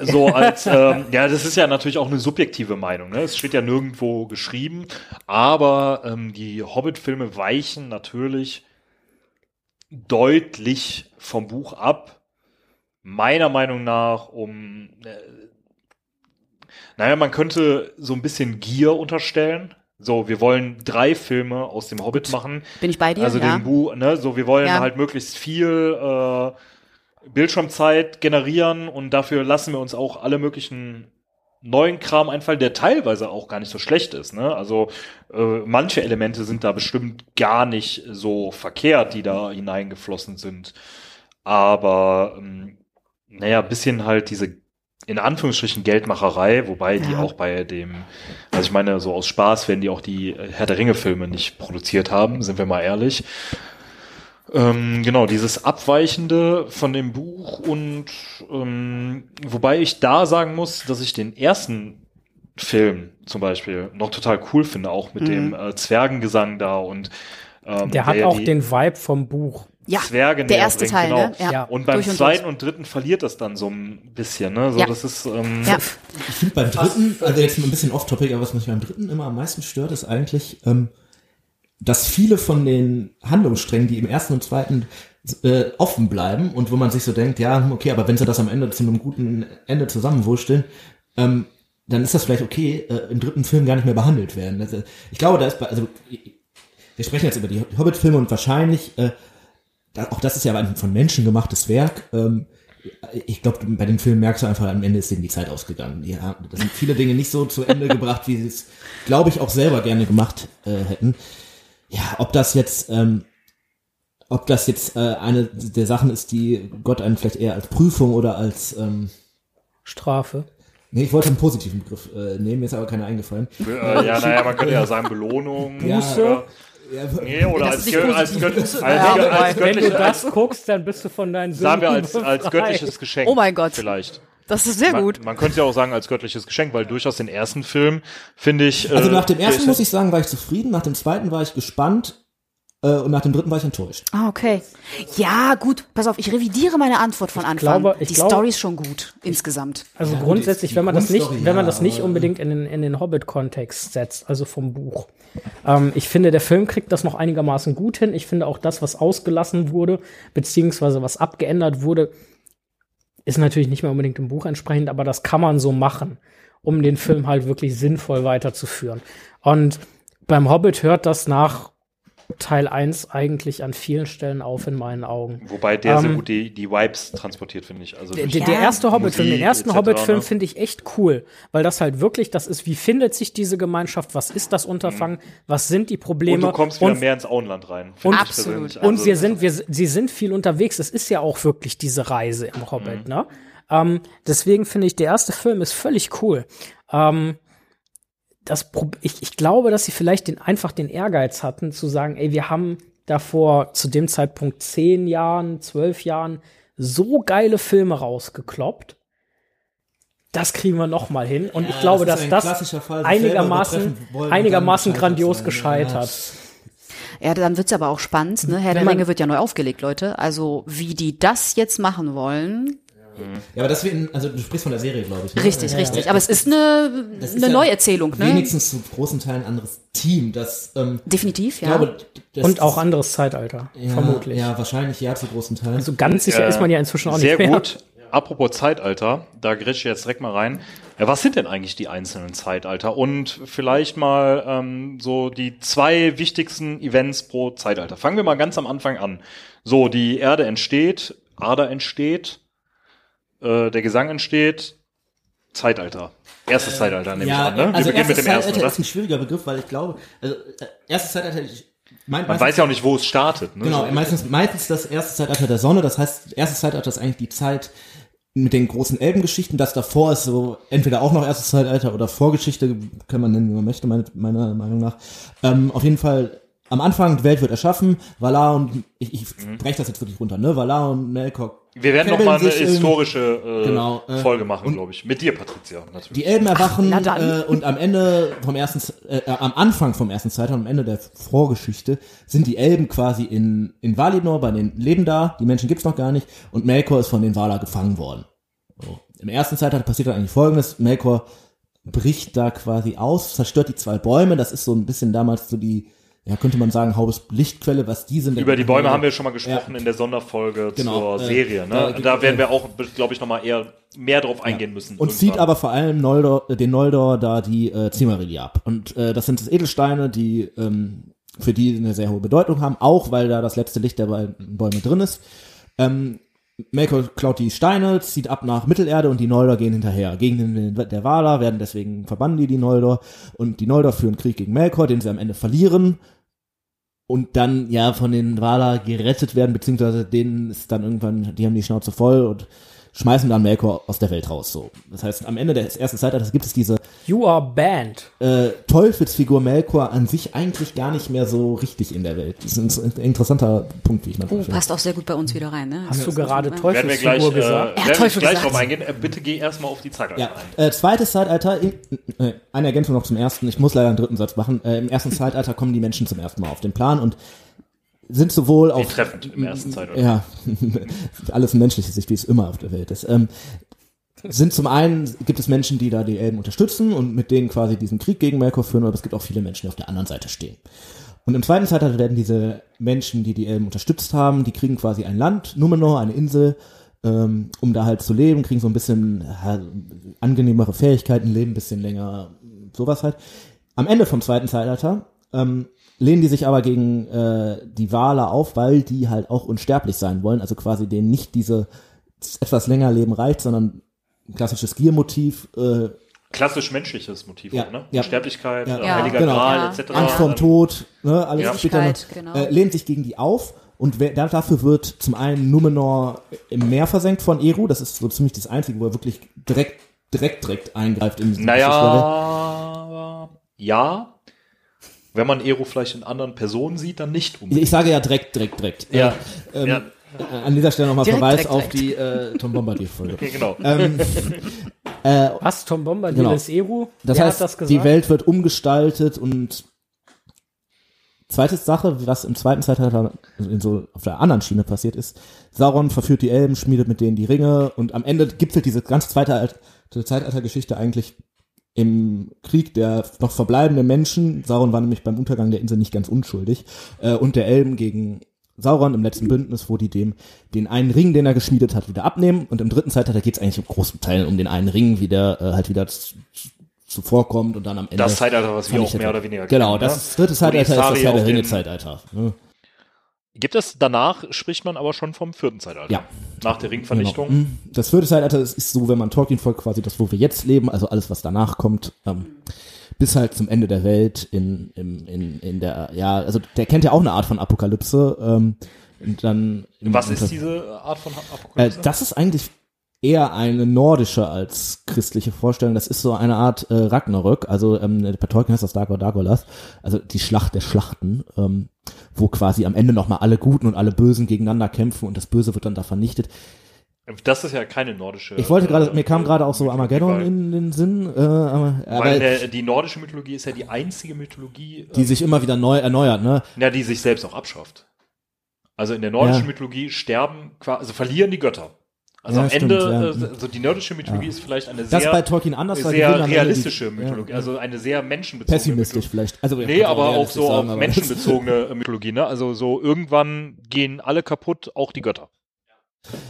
so als ähm, ja, das ist ja natürlich auch eine subjektive Meinung. Ne? Es steht ja nirgendwo geschrieben, aber ähm, die Hobbit-Filme weichen natürlich deutlich vom Buch ab. Meiner Meinung nach, um äh, naja, man könnte so ein bisschen Gier unterstellen. So, wir wollen drei Filme aus dem Hobbit machen. Bin ich bei dir? Also ja. den Buch, ne, so wir wollen Ja. halt möglichst viel äh, Bildschirmzeit generieren und dafür lassen wir uns auch alle möglichen neuen Kram einfallen, der teilweise auch gar nicht so schlecht ist. Ne? Also äh, manche Elemente sind da bestimmt gar nicht so verkehrt, die da hineingeflossen sind. Aber ähm, naja, bisschen halt diese in Anführungsstrichen Geldmacherei, wobei die Ja. auch bei dem, also ich meine, so aus Spaß werden die auch die Herr der Ringe-Filme nicht produziert haben, sind wir mal ehrlich. Ähm, genau, dieses Abweichende von dem Buch und ähm, wobei ich da sagen muss, dass ich den ersten Film zum Beispiel noch total cool finde, auch mit Mhm. dem äh, Zwergengesang da und ähm, Der hat ja auch den Vibe vom Buch. ja, Zwerge der näher erste bringt, Teil, genau. ne? Ja. Und beim und zweiten durch. und dritten verliert das dann so ein bisschen, ne? So, Ja. das ist, ähm, Ja. Ich finde beim dritten, also jetzt ein bisschen off-topic, aber was mich beim dritten immer am meisten stört, ist eigentlich, ähm, dass viele von den Handlungssträngen, die im ersten und zweiten äh, offen bleiben und wo man sich so denkt, ja, okay, aber wenn sie das am Ende zu einem guten Ende zusammenwursteln, ähm, dann ist das vielleicht okay, äh, im dritten Film gar nicht mehr behandelt werden. Also, ich glaube, da ist, bei- also wir sprechen jetzt über die Hobbit-Filme und wahrscheinlich, äh, auch das ist ja ein von Menschen gemachtes Werk. Ähm, ich glaube, bei dem Film merkst du einfach, am Ende ist denen die Zeit ausgegangen. Ja, da sind viele Dinge nicht so zu Ende gebracht, wie sie es, glaube ich, auch selber gerne gemacht äh, hätten. Ja, ob das jetzt, ähm, ob das jetzt äh, eine der Sachen ist, die Gott einen vielleicht eher als Prüfung oder als, ähm, Strafe. nee, ich wollte einen positiven Begriff äh, nehmen, mir ist aber keiner eingefallen. äh, ja, naja, man könnte ja sagen Belohnung. Ja. Oder, Ja, nee, oder als, gö- als, Wenn du das guckst, dann bist du von deinen Sünden sagen wir als, als befreit. göttliches Geschenk. Oh mein Gott. Vielleicht. Das ist sehr Man, gut. man könnte ja auch sagen als göttliches Geschenk, weil durchaus den ersten Film finde ich. Also äh, nach dem ersten muss ich sagen, war ich zufrieden, nach dem zweiten war ich gespannt äh, und nach dem dritten war ich enttäuscht. Ah, okay. Ja, gut. Pass auf, ich revidiere meine Antwort von Anfang. glaube- ich die glaube- Story ist schon gut, insgesamt. Also Ja, grundsätzlich, wenn man das nicht, wenn man das nicht unbedingt in den, in den Hobbit-Kontext setzt, also vom Buch. Ähm, ich finde, der Film kriegt das noch einigermaßen gut hin. Ich finde auch das, was ausgelassen wurde, beziehungsweise was abgeändert wurde, ist natürlich nicht mehr unbedingt im Buch entsprechend, aber das kann man so machen, um den Film halt wirklich sinnvoll weiterzuführen. Und beim Hobbit hört das nach Teil 1 eigentlich an vielen Stellen auf in meinen Augen. Wobei der sehr Ähm, gut die, die Vibes transportiert, finde ich. Also Der, der, Ja. erste Hobbit-Film, den ersten Hobbit-Film ne? finde ich echt cool, weil das halt wirklich das ist, wie findet sich diese Gemeinschaft, was ist das Unterfangen, was sind die Probleme und du kommst wieder und, mehr ins Auenland rein. und- Absolut. persönlich. und Also, wir sind, wir, sie sind viel unterwegs. Es ist ja auch wirklich diese Reise im Hobbit, ne? Ähm, deswegen finde ich, der erste Film ist völlig cool. Ähm, das, Pro- ich, ich glaube, dass sie vielleicht den, einfach den Ehrgeiz hatten, zu sagen, ey, wir haben davor zu dem Zeitpunkt zehn Jahren, zwölf Jahren so geile Filme rausgekloppt. Das kriegen wir noch mal hin. Und ich glaube, das dass das Fall, einigermaßen, einigermaßen grandios gescheitert gescheitert. Ja, dann wird's aber auch spannend. Ne? Herr der man- Ringe wird ja neu aufgelegt, Leute. Also wie die das jetzt machen wollen. Ja, aber das wird, in- also du sprichst von der Serie, glaube ich. Ne? Richtig, Ja, richtig. ja. Aber es ist eine, Das ist eine ja Neuerzählung, ne? Wenigstens zu großen Teilen ein anderes Team, das, ähm, Definitiv, ja. glaube, das, Und auch anderes Zeitalter, ja, vermutlich. Ja, wahrscheinlich, ja, zu großen Teilen. So ganz sicher Äh, ist man ja inzwischen auch sehr nicht mehr. gut. apropos Zeitalter, da grätsch ich jetzt direkt mal rein. Ja, was sind denn eigentlich die einzelnen Zeitalter? Und vielleicht mal ähm, so die zwei wichtigsten Events pro Zeitalter. Fangen wir mal ganz am Anfang an. So, die Erde entsteht, Ada entsteht, äh, der Gesang entsteht, Zeitalter. Erstes Zeitalter nehme ja, ich an, ne? Wir also beginnen mit dem ersten, Zeitalter ist ein schwieriger Begriff, weil ich glaube, also äh, erstes Zeitalter, ich, mein, Man weiß ja auch nicht, wo es startet. Ne? Genau, meistens, meistens das erste Zeitalter der Sonne, das heißt, erstes Zeitalter ist eigentlich die Zeit mit den großen Elbengeschichten, das davor ist so entweder auch noch erstes Zeitalter oder Vorgeschichte, kann man nennen, wie man möchte, meine, meiner Meinung nach. Ähm, auf jeden Fall, am Anfang, die Welt wird erschaffen, Valar und, ich, ich Mhm. breche das jetzt wirklich runter, ne, Valar und Melkor Wir werden noch käbbeln mal eine irgendwie- historische äh, Genau, äh, Folge machen, glaube ich. Mit dir, Patricia, natürlich. Die Elben erwachen dann. äh, und am Ende vom ersten, äh, äh, am Anfang vom ersten Zeitalter, am Ende der Vorgeschichte, sind die Elben quasi in, in Valinor bei den Leben da, die Menschen gibt's noch gar nicht, und Melkor ist von den Valar gefangen worden. So. Im ersten Zeitalter passiert dann eigentlich folgendes, Melkor bricht da quasi aus, zerstört die zwei Bäume, das ist so ein bisschen damals so die, ja, könnte man sagen, Hauptlichtquelle, was die sind. Über die Bäume haben wir schon mal gesprochen Ja. in der Sonderfolge Genau, zur äh, Serie. da Ne? gibt- Da werden wir auch, glaube ich, noch mal eher mehr drauf eingehen müssen. Und zieht irgendwann. aber vor allem Noldor, äh, den Noldor da die äh, Cimmerilli ab. Und äh, das sind Edelsteine, die ähm, für die eine sehr hohe Bedeutung haben, auch weil da das letzte Licht der Bäu- Bäume drin ist. Ähm, Melkor klaut die Steine, zieht ab nach Mittelerde und die Noldor gehen hinterher. Gegen den, der Valar werden deswegen verbannen die die Noldor und die Noldor führen Krieg gegen Melkor, den sie am Ende verlieren und dann ja von den Valar gerettet werden, beziehungsweise denen ist dann irgendwann, die haben die Schnauze voll und schmeißen dann Melkor aus der Welt raus. So, das heißt, am Ende des ersten Zeitalters gibt es diese You are banned. äh, Teufelsfigur Melkor an sich eigentlich gar nicht mehr so richtig in der Welt. Das ist ein, interessanter Punkt, wie ich manchmal Oh, finde. passt auch sehr gut bei uns wieder rein, ne? Hast du gerade werden wir gleich, Teufelsfigur äh, gesagt? werden wir Teufel gleich gesagt. drauf eingehen. Äh, bitte geh erstmal auf die Zeitalter Ja, ein. äh, zweites Zeitalter, in, äh, eine Ergänzung noch zum ersten, ich muss leider einen dritten Satz machen. Äh, Im ersten Zeitalter kommen die Menschen zum ersten Mal auf den Plan und sind sowohl Wie auf treffend im ersten Zeitalter. Ja, alles menschliche Sicht, wie es immer auf der Welt ist. Ähm, sind zum einen, gibt es Menschen, die da die Elben unterstützen und mit denen quasi diesen Krieg gegen Melkor führen, aber es gibt auch viele Menschen, die auf der anderen Seite stehen. Und im zweiten Zeitalter werden diese Menschen, die die Elben unterstützt haben, die kriegen quasi ein Land, Numenor, eine Insel, ähm, um da halt zu leben, kriegen so ein bisschen ja, angenehmere Fähigkeiten, leben ein bisschen länger, sowas halt. Am Ende vom zweiten Zeitalter ähm, lehnen die sich aber gegen äh, die Wale auf, weil die halt auch unsterblich sein wollen, also quasi denen nicht diese etwas länger Leben reicht, sondern ein klassisches Giermotiv, äh, Klassisch menschliches Motiv, Ja, auch, ne? ja. Sterblichkeit, Ja. äh, Ja, Heiliger genau. Gral, Ja. etc. Angst vorm Tod, ne, alles Ja. später noch, genau. äh, lehnt sich gegen die auf und wer, da, dafür wird zum einen Numenor im Meer versenkt von Eru, das ist so ziemlich das Einzige, wo er wirklich direkt, direkt, direkt eingreift in diese Geschichte. Naja, ja. Wenn man Ero vielleicht in anderen Personen sieht, dann nicht unbedingt. Ich sage ja direkt, direkt, direkt. Ja. Ähm, Ja. äh, An dieser Stelle nochmal Verweis direkt, auf direkt. die äh, Tom Bombadil-Folge. Okay, genau. ähm, äh, Was? Tom Bombadil Genau. ist Eru? Das Wer heißt, hat das gesagt? die Welt wird umgestaltet und zweite Sache, was im zweiten Zeitalter in so auf der anderen Schiene passiert ist, Sauron verführt die Elben, schmiedet mit denen die Ringe und am Ende gipfelt diese ganze zweite Alt Zeitaltergeschichte eigentlich im Krieg der noch verbleibenden Menschen. Sauron war nämlich beim Untergang der Insel nicht ganz unschuldig äh, und der Elben gegen Sauron im letzten Bündnis, wo die dem den einen Ring, den er geschmiedet hat, wieder abnehmen. Und im dritten Zeitalter geht es eigentlich im großen Teil um den einen Ring, wie der äh, halt wieder zuvorkommt und dann am Ende. Das Zeitalter, was wir auch mehr oder weniger Genau, kennen, das ne? dritte Zeitalter ist das Herr der auch Ringe den- Zeitalter. Ne? Gibt es danach, spricht man aber schon vom vierten Zeitalter. Ja. Nach der Ringvernichtung. Genau. Mhm. Das vierte Zeitalter ist, ist so, wenn man Tolkien folgt, quasi das, wo wir jetzt leben, also alles, was danach kommt, ähm, bis halt zum Ende der Welt in, in, in, in der, ja, also der kennt ja auch eine Art von Apokalypse. Ähm, und dann Was ist diese Art von Äh, Apokalypse? das ist eigentlich eher eine nordische als christliche Vorstellung. Das ist so eine Art äh, Ragnarök. Also ähm, bei Tolkien heißt das Dagor Dagolas. Also die Schlacht der Schlachten, ähm, wo quasi am Ende nochmal alle Guten und alle Bösen gegeneinander kämpfen und das Böse wird dann da vernichtet. das ist ja keine nordische. Ich wollte gerade, äh, mir kam gerade auch so Armageddon in den Sinn, äh, aber, Weil der, die nordische Mythologie ist ja die einzige Mythologie, die äh, sich immer wieder neu erneuert, ne? ja, die sich selbst auch abschafft. Also in der nordischen Ja. Mythologie sterben, also verlieren die Götter. Also Ja, am stimmt, Ende, ja. also die nordische Mythologie ist vielleicht eine Das sehr, bei Tolkien anders, die sehr die- realistische ja, Mythologie, also eine sehr menschenbezogene pessimistisch vielleicht. Also Nee, aber auch so sagen, auf menschenbezogene Mythologie, ne? Also so irgendwann gehen alle kaputt, auch die Götter.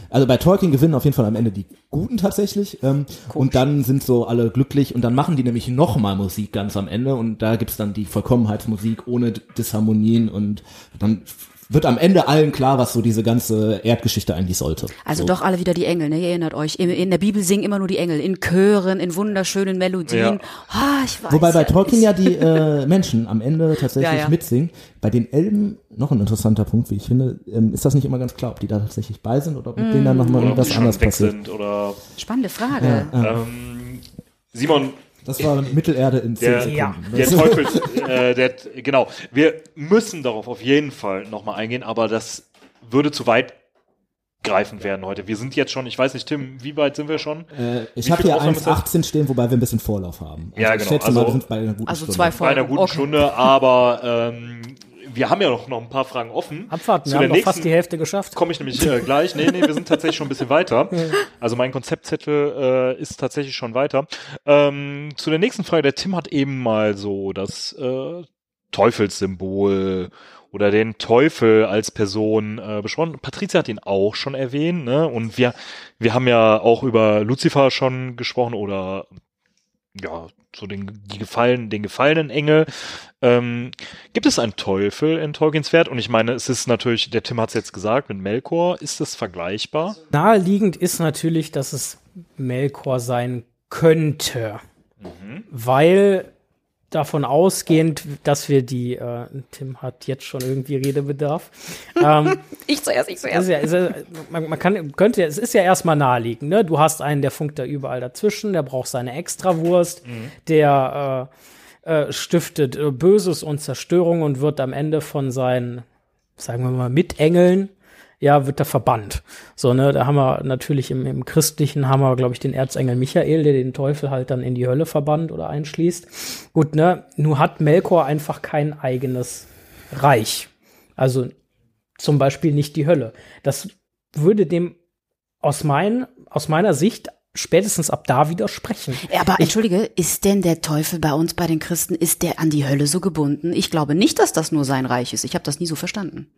Also bei Tolkien gewinnen auf jeden Fall am Ende die Guten tatsächlich. Ähm, und dann sind so alle glücklich und dann machen die nämlich nochmal Musik ganz am Ende und da gibt's dann die Vollkommenheitsmusik ohne Disharmonien und dann wird am Ende allen klar, was so diese ganze Erdgeschichte eigentlich sollte. Also so. doch alle wieder die Engel, ne? Ihr erinnert euch. In, in der Bibel singen immer nur die Engel, in Chören, in wunderschönen Melodien. Ja. Ah, ich weiß Wobei bei ja Tolkien nicht. ja die äh, Menschen am Ende tatsächlich Ja, ja. mitsingen. Bei den Elben, noch ein interessanter Punkt, wie ich finde, ähm, ist das nicht immer ganz klar, ob die da tatsächlich bei sind oder ob mit denen dann nochmal irgendwas anderes passiert. sind oder Spannende Frage. ähm, Simon, Das war Mittelerde in zehn der, Sekunden. Ja. der Teufel, äh, der, genau. Wir müssen darauf auf jeden Fall nochmal eingehen, aber das würde zu weit greifend werden heute. Wir sind jetzt schon, ich weiß nicht, Tim, wie weit sind wir schon? Äh, ich habe hier Aufnahmezeit? 1,18 stehen, wobei wir ein bisschen Vorlauf haben. Also Ja, Ich genau. schätze Also- mal, wir sind bei einer guten Also Stunde. zwei Bei Folgen. einer guten okay. Stunde, aber ähm, wir haben ja noch, noch ein paar Fragen offen. Abwarten, Zu wir haben noch fast nächsten- die Hälfte geschafft. komme ich nämlich äh, gleich. Nee, nee, wir sind tatsächlich schon ein bisschen weiter. Also mein Konzeptzettel äh, ist tatsächlich schon weiter. Ähm, zu der nächsten Frage, der Tim hat eben mal so das äh, Teufelssymbol oder den Teufel als Person äh, besprochen. Patricia hat ihn auch schon erwähnt, ne? Und wir, wir haben ja auch über Lucifer schon gesprochen oder ja, so den, die gefallen, den gefallenen Engel. Ähm, gibt es einen Teufel in Tolkiens Wert? Und ich meine, es ist natürlich, der Tim hat es jetzt gesagt, mit Melkor, ist das vergleichbar? Naheliegend ist natürlich, dass es Melkor sein könnte. Weil davon ausgehend, dass wir die, äh, Tim hat jetzt schon irgendwie Redebedarf. ähm, Ich zuerst, ich ist zuerst. ja, ist ja, man, man kann, könnte, ja- es ist ja erstmal naheliegend, ne? Du hast einen, der funkt da überall dazwischen, der braucht seine Extrawurst, der äh, äh, stiftet äh, Böses und Zerstörung und wird am Ende von seinen, sagen wir mal, Mitengeln, ja, wird er verbannt. So, ne, da haben wir natürlich im, im Christlichen haben wir, glaube ich, den Erzengel Michael, der den Teufel halt dann in die Hölle verbannt oder einschließt. Gut, ne, nun hat Melkor einfach kein eigenes Reich. Also zum Beispiel nicht die Hölle. Das würde dem aus, mein, aus meiner Sicht spätestens ab da widersprechen. Ja, Aber entschuldige, ist denn der Teufel bei uns, bei den Christen, ist der an die Hölle so gebunden? Ich glaube nicht, dass das nur sein Reich ist. Ich habe das nie so verstanden.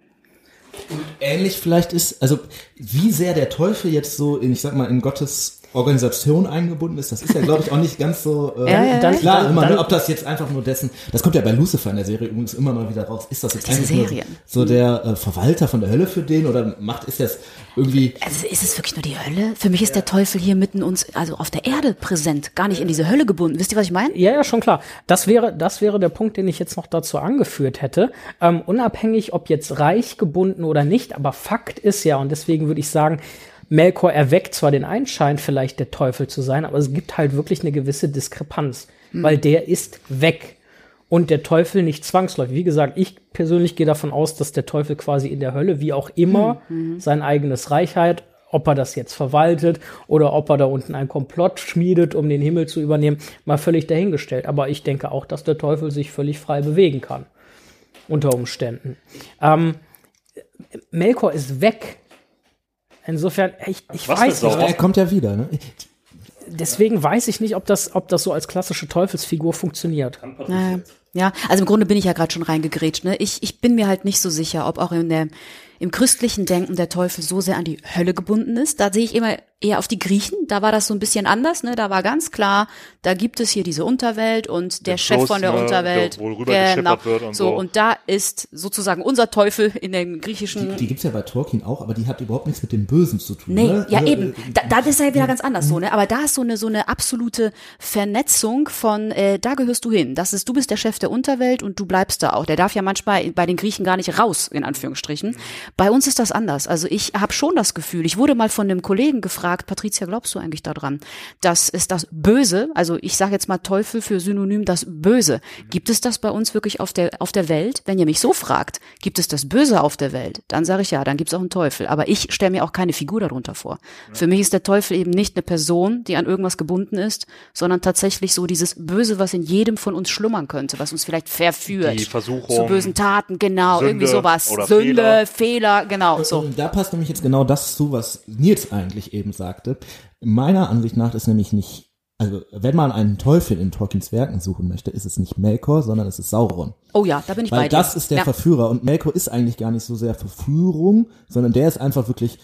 Ähnlich vielleicht ist, also wie sehr der Teufel jetzt so in, ich sag mal, in Gottes Organisation eingebunden ist, das ist ja, glaube ich, auch nicht ganz so äh, Ja, ja, Dann- klar. dann- immer, dann- ne, ob das jetzt einfach nur dessen, das kommt ja bei Lucifer in der Serie übrigens immer mal wieder raus. Ist das jetzt eigentlich nur so der äh, Verwalter von der Hölle für den oder macht ist das irgendwie Also ist es wirklich nur die Hölle? Für mich ist der Teufel hier mitten uns, also auf der Erde präsent, gar nicht in diese Hölle gebunden. Wisst ihr, was ich meine? Ja, ja, schon klar. Das wäre, das wäre der Punkt, den ich jetzt noch dazu angeführt hätte. Ähm, unabhängig, ob jetzt reich gebunden oder nicht, aber Fakt ist ja, und deswegen würde ich sagen, Melkor erweckt zwar den Einschein, vielleicht der Teufel zu sein, aber es gibt halt wirklich eine gewisse Diskrepanz, weil der ist weg. Und der Teufel nicht zwangsläufig. Wie gesagt, ich persönlich gehe davon aus, dass der Teufel quasi in der Hölle, wie auch immer, sein eigenes Reich hat. Ob er das jetzt verwaltet oder ob er da unten ein Komplott schmiedet, um den Himmel zu übernehmen, mal völlig dahingestellt. Aber ich denke auch, dass der Teufel sich völlig frei bewegen kann. Unter Umständen. Ähm, Melkor ist weg. Insofern, ich, ich Was weiß nicht. Er kommt ja wieder, ne? Deswegen weiß ich nicht, ob das, ob das so als klassische Teufelsfigur funktioniert. Naja. Ja, also im Grunde bin ich ja gerade schon reingegrätscht. Ne? Ich, ich bin mir halt nicht so sicher, ob auch in der, im christlichen Denken der Teufel so sehr an die Hölle gebunden ist. Da sehe ich immer eher auf die Griechen. Da war das so ein bisschen anders. Ne? Da war ganz klar, da gibt es hier diese Unterwelt und der, Der Chef Fluss, von der ne, Unterwelt. der wohl rübergeschippert wird und so. Und da ist sozusagen unser Teufel in den griechischen Die, die gibt's ja bei Tolkien auch, aber die hat überhaupt nichts mit dem Bösen zu tun. Nee, ne? ja Also, eben. äh, Da, da ist ja wieder ganz anders so, ne? Aber da ist so eine so eine absolute Vernetzung von, äh, da gehörst du hin. Das ist, du bist der Chef der Unterwelt und du bleibst da auch. Der darf ja manchmal bei den Griechen gar nicht raus, in Anführungsstrichen. Bei uns ist das anders. Also ich habe schon das Gefühl, ich wurde mal von einem Kollegen gefragt, Patricia, glaubst du eigentlich daran, dass es das Böse, also ich sage jetzt mal Teufel für Synonym das Böse, gibt es das bei uns wirklich auf der auf der Welt? Wenn ihr mich so fragt, gibt es das Böse auf der Welt? Dann sage ich ja, dann gibt es auch einen Teufel. Aber ich stelle mir auch keine Figur darunter vor. Für mich ist der Teufel eben nicht eine Person, die an irgendwas gebunden ist, sondern tatsächlich so dieses Böse, was in jedem von uns schlummern könnte, was uns vielleicht verführt Die Versuchung, zu bösen Taten, genau, Sünde irgendwie sowas, Sünde, Fehler. Fehler, genau, so. Da passt nämlich jetzt genau das zu, was Nils eigentlich eben sagte. Meiner Ansicht nach ist nämlich nicht, also wenn man einen Teufel in Tolkiens Werken suchen möchte, ist es nicht Melkor, sondern es ist Sauron. Oh ja, da bin ich bei Weil dir. das ist der ja. Verführer und Melkor ist eigentlich gar nicht so sehr Verführung, sondern der ist einfach wirklich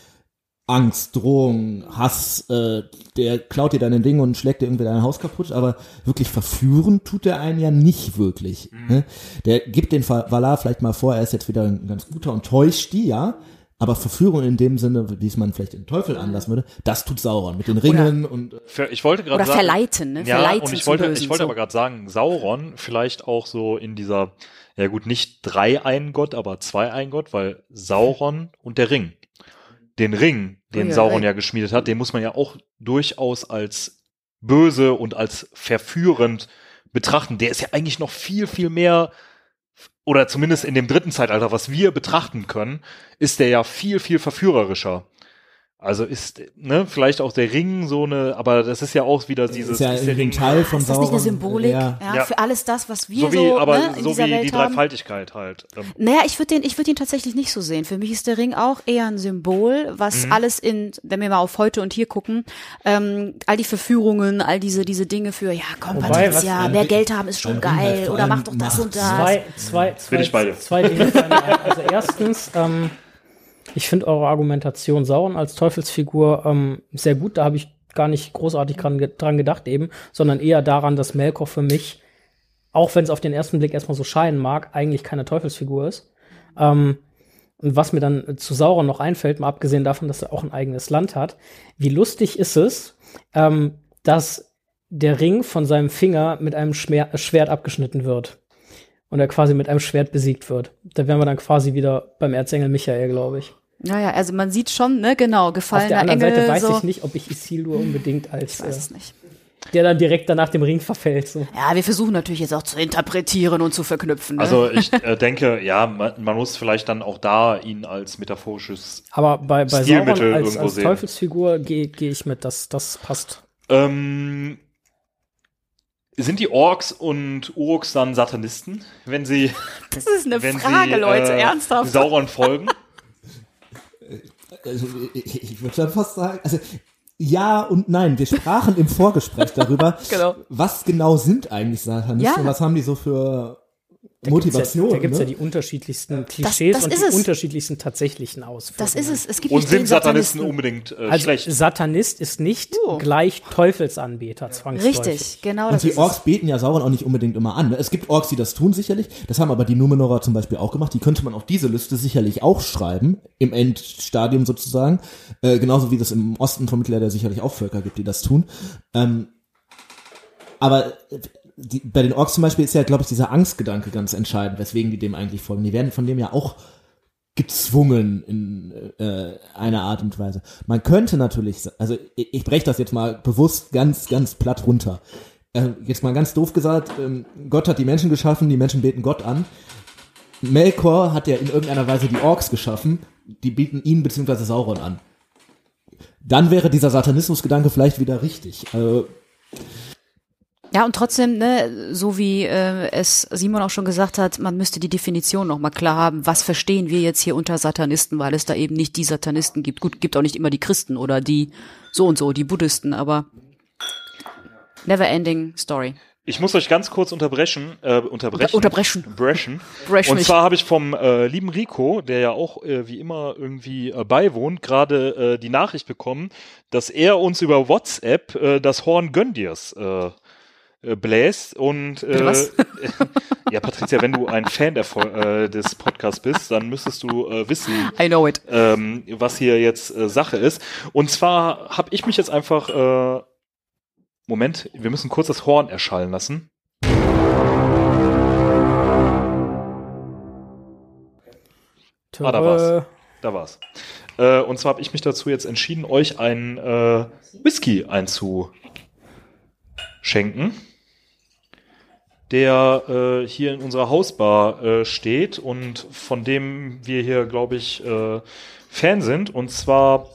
Angst, Drohung, Hass, äh, der klaut dir deine Dinge und schlägt dir irgendwie dein Haus kaputt, aber wirklich verführen tut er einen ja nicht wirklich. Mhm. Ne? Der gibt den Valar vielleicht mal vor, er ist jetzt wieder ein ganz guter und täuscht die, ja. Aber Verführung in dem Sinne, wie es man vielleicht den Teufel anlassen würde, das tut Sauron mit den Ringen und äh, ich wollte gerade Oder sagen, verleiten, ne? Ja, verleiten und ich wollte, Bösen, ich wollte so. aber gerade sagen, Sauron vielleicht auch so in dieser, ja gut, nicht drei ein Gott, aber zwei ein Gott, weil Sauron und der Ring. Den Ring, den Ui, Sauron ja geschmiedet hat, den muss man ja auch durchaus als böse und als verführend betrachten. Der ist ja eigentlich noch viel, viel mehr, oder zumindest in dem dritten Zeitalter, was wir betrachten können, ist der ja viel, viel verführerischer. Also ist, ne, vielleicht auch der Ring so eine, aber das ist ja auch wieder dieses, ist ja ist der Ring- Teil von Ist das Sauron. nicht eine Symbolik? Ja. Ja, für alles das, was wir so so, wie, aber ne, in so dieser wie Welt die haben. Dreifaltigkeit halt. Ähm, Naja, ich würde den, ich würde ihn tatsächlich nicht so sehen. Für mich ist der Ring auch eher ein Symbol, was Mhm. alles in, wenn wir mal auf heute und hier gucken, ähm, all die Verführungen, all diese, diese Dinge für, ja, komm, Wobei, Patricia, was- mehr Geld haben ist schon geil, oder mach doch das Macht. und das. Zwei, zwei, zwei, zwei Dinge. Also erstens, ähm, ich finde eure Argumentation Sauron als Teufelsfigur ähm, sehr gut. Da habe ich gar nicht großartig dran, dran gedacht eben, sondern eher daran, dass Melkor für mich, auch wenn es auf den ersten Blick erstmal so scheinen mag, eigentlich keine Teufelsfigur ist. Ähm, und was mir dann zu Sauron noch einfällt, mal abgesehen davon, dass er auch ein eigenes Land hat, wie lustig ist es, ähm, dass der Ring von seinem Finger mit einem Schmer Schwert abgeschnitten wird und er quasi mit einem Schwert besiegt wird. Da wären wir dann quasi wieder beim Erzengel Michael, glaube ich. Naja, also man sieht schon, ne, genau, Auf gefallener der anderen Engel. Seite weiß so. ich nicht, ob ich Isildur unbedingt als Ich weiß äh, es nicht. der dann direkt danach dem Ring verfällt. So. Ja, wir versuchen natürlich jetzt auch zu interpretieren und zu verknüpfen. Ne? Also ich äh, denke, ja, man, man muss vielleicht dann auch da ihn als metaphorisches. Aber bei, bei Stilmittel Sauron als, irgendwo als sehen. Teufelsfigur gehe geh ich mit, das, das passt. Ähm, sind die Orks und Uruks dann Satanisten, wenn sie, das ist eine wenn Frage, sie Leute, äh, ernsthaft. Sauron folgen? also ich, ich würde schon fast sagen, also ja und nein. Wir sprachen im Vorgespräch darüber, Genau. was genau sind eigentlich Satanisten Ja. und was haben die so für Da gibt's Motivation. Ja, da gibt es ne? ja die unterschiedlichsten Klischees das und ist die es. unterschiedlichsten tatsächlichen Ausführungen. Das ist es. Es gibt Und nicht sind den Satanisten unbedingt äh, Also schlecht? Satanist ist nicht Oh. gleich Teufelsanbeter, zwangsläufig. Richtig, genau Und das die ist Orks beten ja Sauron auch nicht unbedingt immer an. ne? Es gibt Orks, die das tun sicherlich. Das haben aber die Numenorer zum Beispiel auch gemacht. Die könnte man auf diese Liste sicherlich auch schreiben, im Endstadium sozusagen. Äh, genauso wie das im Osten von Mittelerde sicherlich auch Völker gibt, die das tun. Ähm, aber äh, die, bei den Orks zum Beispiel ist ja, glaube ich, dieser Angstgedanke ganz entscheidend, weswegen die dem eigentlich folgen. Die werden von dem ja auch gezwungen in äh, einer Art und Weise. Man könnte natürlich, also ich, ich breche das jetzt mal bewusst ganz, ganz platt runter. Äh, jetzt mal ganz doof gesagt, ähm, Gott hat die Menschen geschaffen, die Menschen beten Gott an. Melkor hat ja in irgendeiner Weise die Orks geschaffen, die bieten ihn bzw. Sauron an. Dann wäre dieser Satanismusgedanke vielleicht wieder richtig. Also, Ja, und trotzdem, ne, so wie äh, es Simon auch schon gesagt hat, man müsste die Definition noch mal klar haben, was verstehen wir jetzt hier unter Satanisten, weil es da eben nicht die Satanisten gibt. Gut, gibt auch nicht immer die Christen oder die so und so, die Buddhisten, aber never ending story. Ich muss euch ganz kurz unterbrechen. Äh, unterbrechen. Unter- unterbrechen. Brechen. Brechen Und zwar habe ich vom äh, lieben Rico, der ja auch äh, wie immer irgendwie äh, beiwohnt, gerade äh, die Nachricht bekommen, dass er uns über WhatsApp äh, das Horn Göndiers äh, äh, bläst und äh, ja Patricia, wenn du ein Fan der, äh, des Podcasts bist, dann müsstest du äh, wissen, I know it. ähm, was hier jetzt äh, Sache ist. Und zwar habe ich mich jetzt einfach äh, Moment, wir müssen kurz das Horn erschallen lassen. Ah, da war's. Töre. Da war's. Äh, und zwar habe ich mich dazu jetzt entschieden, euch einen äh, Whisky einzuschenken, der äh, hier in unserer Hausbar äh, steht und von dem wir hier, glaube ich, äh, Fan sind. Und zwar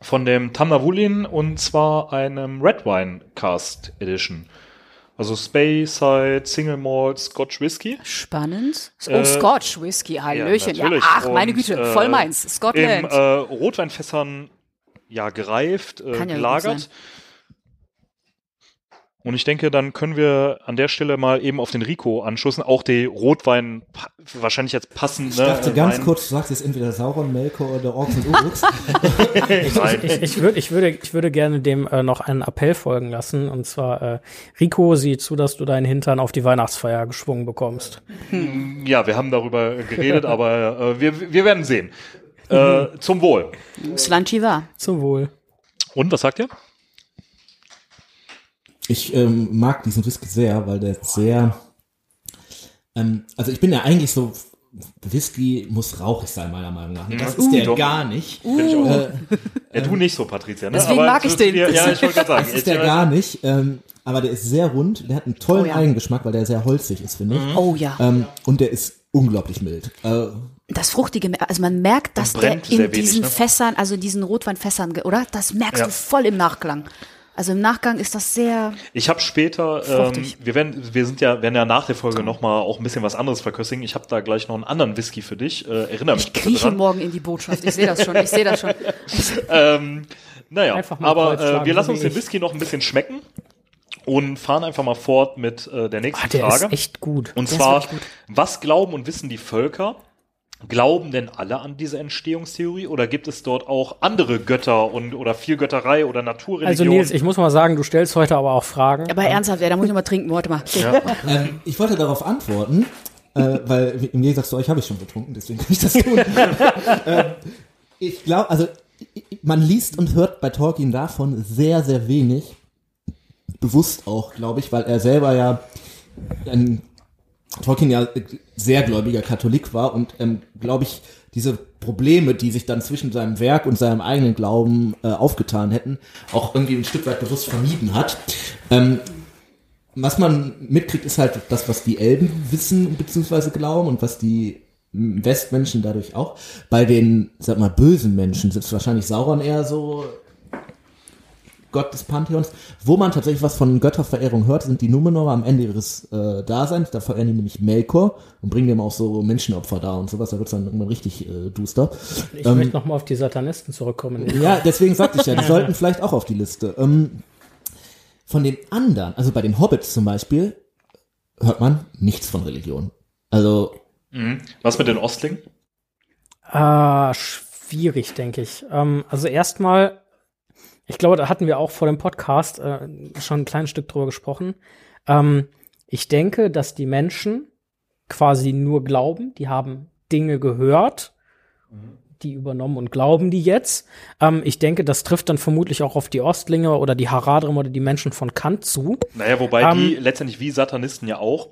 von dem Tamnavulin und zwar einem Red Wine Cast Edition. Also Speyside, Single Malt, Scotch Whisky. Spannend. Oh, Äh, Scotch Whisky, Hallöchen. Ja, natürlich. ach, meine Güte, äh, voll meins. Im Scotland. äh, Rotweinfässern ja gereift, äh, ja gelagert. sein. Und ich denke, dann können wir an der Stelle mal eben auf den Rico anschließen. Auch die Rotwein wahrscheinlich jetzt passend. Ich dachte ne, ganz Wein. kurz, du sagst jetzt entweder Sauron, Melkor oder Orks und Uruks. Nein. Ich, ich, würd, ich, würde, ich würde gerne dem äh, noch einen Appell folgen lassen. Und zwar, äh, Rico, sieh zu, dass du deinen Hintern auf die Weihnachtsfeier geschwungen bekommst. Ja, wir haben darüber geredet, aber äh, wir, wir werden sehen. Äh, zum Wohl. Slanchi war. Zum Wohl. Und was sagt ihr? Ich ähm, mag diesen Whisky sehr, weil der sehr, ähm, also ich bin ja eigentlich so, Whisky muss rauchig sein, meiner Meinung nach. Das ist der doch. gar nicht. Bin ich auch. Äh, ja, du nicht so, Patricia. Ne? Deswegen aber mag ich den. Ja, ja, ich wollte gerade sagen. das ist der gar nicht. Ähm, aber der ist sehr rund, der hat einen tollen Oh ja. Eigengeschmack, weil der sehr holzig ist, finde ich. Oh ja. Ähm, und der ist unglaublich mild. Äh, Das Fruchtige, also man merkt, dass der in wenig, diesen ne? Fässern, also in diesen Rotweinfässern, oder? Das merkst Ja. du voll im Nachklang. Also im Nachgang ist das sehr, Ich habe später, ähm, wir werden, wir sind ja, werden ja nach der Folge noch mal auch ein bisschen was anderes verköstigen. Ich habe da gleich noch einen anderen Whisky für dich. Äh, erinnere mich ich krieche dran. morgen in die Botschaft. Ich sehe das schon, ich sehe das schon. Ähm, naja, Einfach mal aber äh, wir lassen uns den. Whisky noch ein bisschen schmecken und fahren einfach mal fort mit äh, der nächsten Ah, der Frage. ist echt gut. und Der ist zwar, gut. was glauben und wissen die Völker? Glauben denn alle an diese Entstehungstheorie oder gibt es dort auch andere Götter und oder Vielgötterei oder Naturreligion? Also Nils, ich muss mal sagen, du stellst heute aber auch Fragen. Aber ernsthaft, ja, da muss ich mal trinken, warte mal. ähm, ich wollte darauf antworten, äh, weil im Gegensatz zu euch habe ich schon getrunken, deswegen kann ich das tun. ähm, ich glaube, also man liest und hört bei Tolkien davon sehr, sehr wenig. Bewusst auch, glaube ich, weil er selber ja ein Tolkien ja sehr gläubiger Katholik war und ähm, glaube ich diese Probleme, die sich dann zwischen seinem Werk und seinem eigenen Glauben äh, aufgetan hätten, auch irgendwie ein Stück weit bewusst vermieden hat. Ähm, was man mitkriegt, ist halt das, was die Elben wissen bzw. glauben und was die m, Westmenschen dadurch auch. Bei den, sag mal, bösen Menschen sitzt wahrscheinlich Sauron eher so Gott des Pantheons. Wo man tatsächlich was von Götterverehrung hört, sind die Numenor am Ende ihres äh, Daseins. Da verehren die nämlich Melkor und bringen dem auch so Menschenopfer da und sowas. Da wird's dann irgendwann richtig äh, duster. Ich Ähm, möchte noch mal auf die Satanisten zurückkommen. ja, deswegen sagte ich ja, die sollten vielleicht auch auf die Liste. Ähm, von den anderen, also bei den Hobbits zum Beispiel, hört man nichts von Religion. Also, Mhm. Was mit den Ostlingen? Ah, schwierig, denke ich. Ähm, also erstmal, ich glaube, da hatten wir auch vor dem Podcast äh, schon ein kleines Stück drüber gesprochen. Ähm, ich denke, dass die Menschen quasi nur glauben, die haben Dinge gehört, die übernommen und glauben die jetzt. Ähm, ich denke, das trifft dann vermutlich auch auf die Ostlinge oder die Haradrim oder die Menschen von Kant zu. Naja, wobei Ähm, die letztendlich wie Satanisten ja auch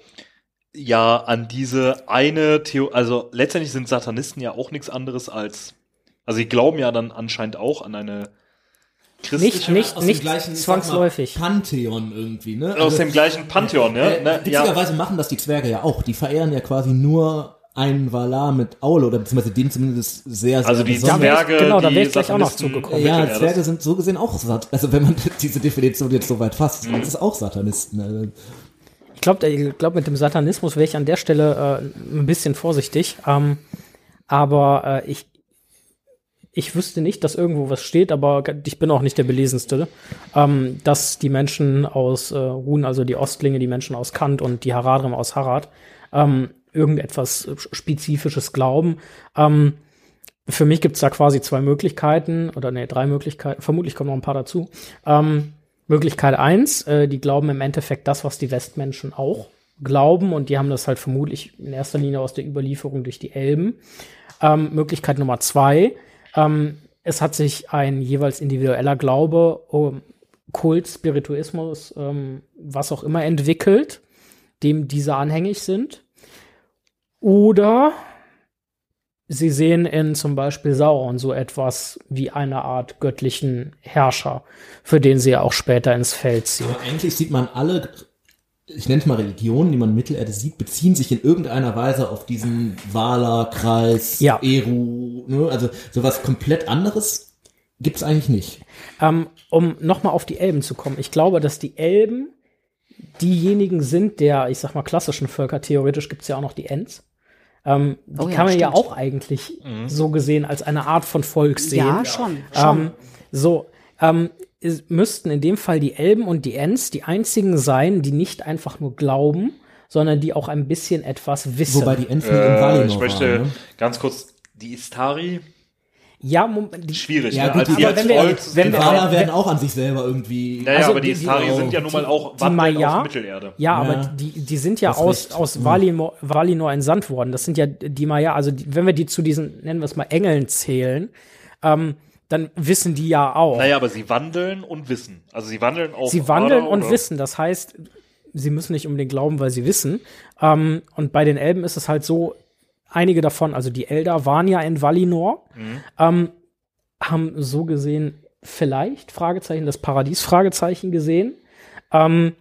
ja an diese eine Theo, also letztendlich sind Satanisten ja auch nichts anderes als, also sie glauben ja dann anscheinend auch an eine christliche, Nicht, aus dem nicht gleichen, ich sag mal, zwangsläufig. Pantheon irgendwie, ne? aus dem gleichen Pantheon, ja, äh, ne, ja. witzigerweise machen das die Zwerge ja auch. Die verehren ja quasi nur einen Valar mit Aule oder beziehungsweise den zumindest sehr, sehr Also die besonders. Zwerge, genau, da die wär ich gleich auch noch zugekommen. Ja, vermitteln Zwerge sind so gesehen auch Sat Also wenn man diese Definition jetzt so weit fasst, Mhm. das ist auch Satanisten. Also, Ich glaube, ich glaub, mit dem Satanismus wäre ich an der Stelle äh, ein bisschen vorsichtig. Ähm, aber äh, ich, ich wüsste nicht, dass irgendwo was steht, aber ich bin auch nicht der Belesenste, ähm, dass die Menschen aus äh, Run, also die Ostlinge, die Menschen aus Kant und die Haradrim aus Harad, ähm, irgendetwas Spezifisches glauben. Ähm, für mich gibt's da quasi zwei Möglichkeiten, oder nee, drei Möglichkeiten, vermutlich kommen noch ein paar dazu. Ähm, Möglichkeit eins, äh, die glauben im Endeffekt das, was die Westmenschen auch glauben, und die haben das halt vermutlich in erster Linie aus der Überlieferung durch die Elben. Ähm, Möglichkeit Nummer zwei, ähm, es hat sich ein jeweils individueller Glaube, um Kult, Spirituismus, ähm, was auch immer entwickelt, dem diese anhängig sind. Oder sie sehen in zum Beispiel Sauron so etwas wie eine Art göttlichen Herrscher, für den sie ja auch später ins Feld ziehen. aber eigentlich sieht man alle, ich nenne es mal Religionen, die man in Mittelerde sieht, beziehen sich in irgendeiner Weise auf diesen Wala-Kreis, Ja. Eru, ne? also sowas komplett anderes gibt's eigentlich nicht. Ähm, um nochmal auf die Elben zu kommen. Ich glaube, dass die Elben diejenigen sind der, ich sag mal, klassischen Völker. Theoretisch gibt's ja auch noch die Ents. Ähm, die Oh ja, kann man ja stimmt. auch eigentlich so gesehen als eine Art von Volk sehen. Ja, schon. schon. Ähm, so, ähm, ist, müssten in dem Fall die Elben und die Ents die einzigen sein, die nicht einfach nur glauben, sondern die auch ein bisschen etwas wissen. Wobei die Ents nicht in Valinor Äh, ich möchte waren, ne? ganz kurz die Istari. ja, die, Schwierig, Ja, ne? gut, Also aber die als wenn wir- wenn wir- Valar werden auch an sich selber irgendwie. Naja, Also aber die die- Istari sind ja nun mal auch die Maya- auf Mittelerde. Ja, aber Ja. die, die sind ja aus, recht. aus Mhm. Valinor, Valinor entsandt worden. Das sind ja die Maya, also die, wenn wir die zu diesen, nennen wir es mal, Engeln zählen, ähm, dann wissen die ja auch. Naja, aber sie wandeln und wissen. Also sie wandeln auf sie wandeln Ada und oder- wissen. Das heißt, sie müssen nicht unbedingt glauben, weil sie wissen. Ähm, und bei den Elben ist es halt so, einige davon, also die Elder waren ja in Valinor, ähm, haben so gesehen vielleicht, Fragezeichen, das Paradies, Fragezeichen gesehen. Ähm,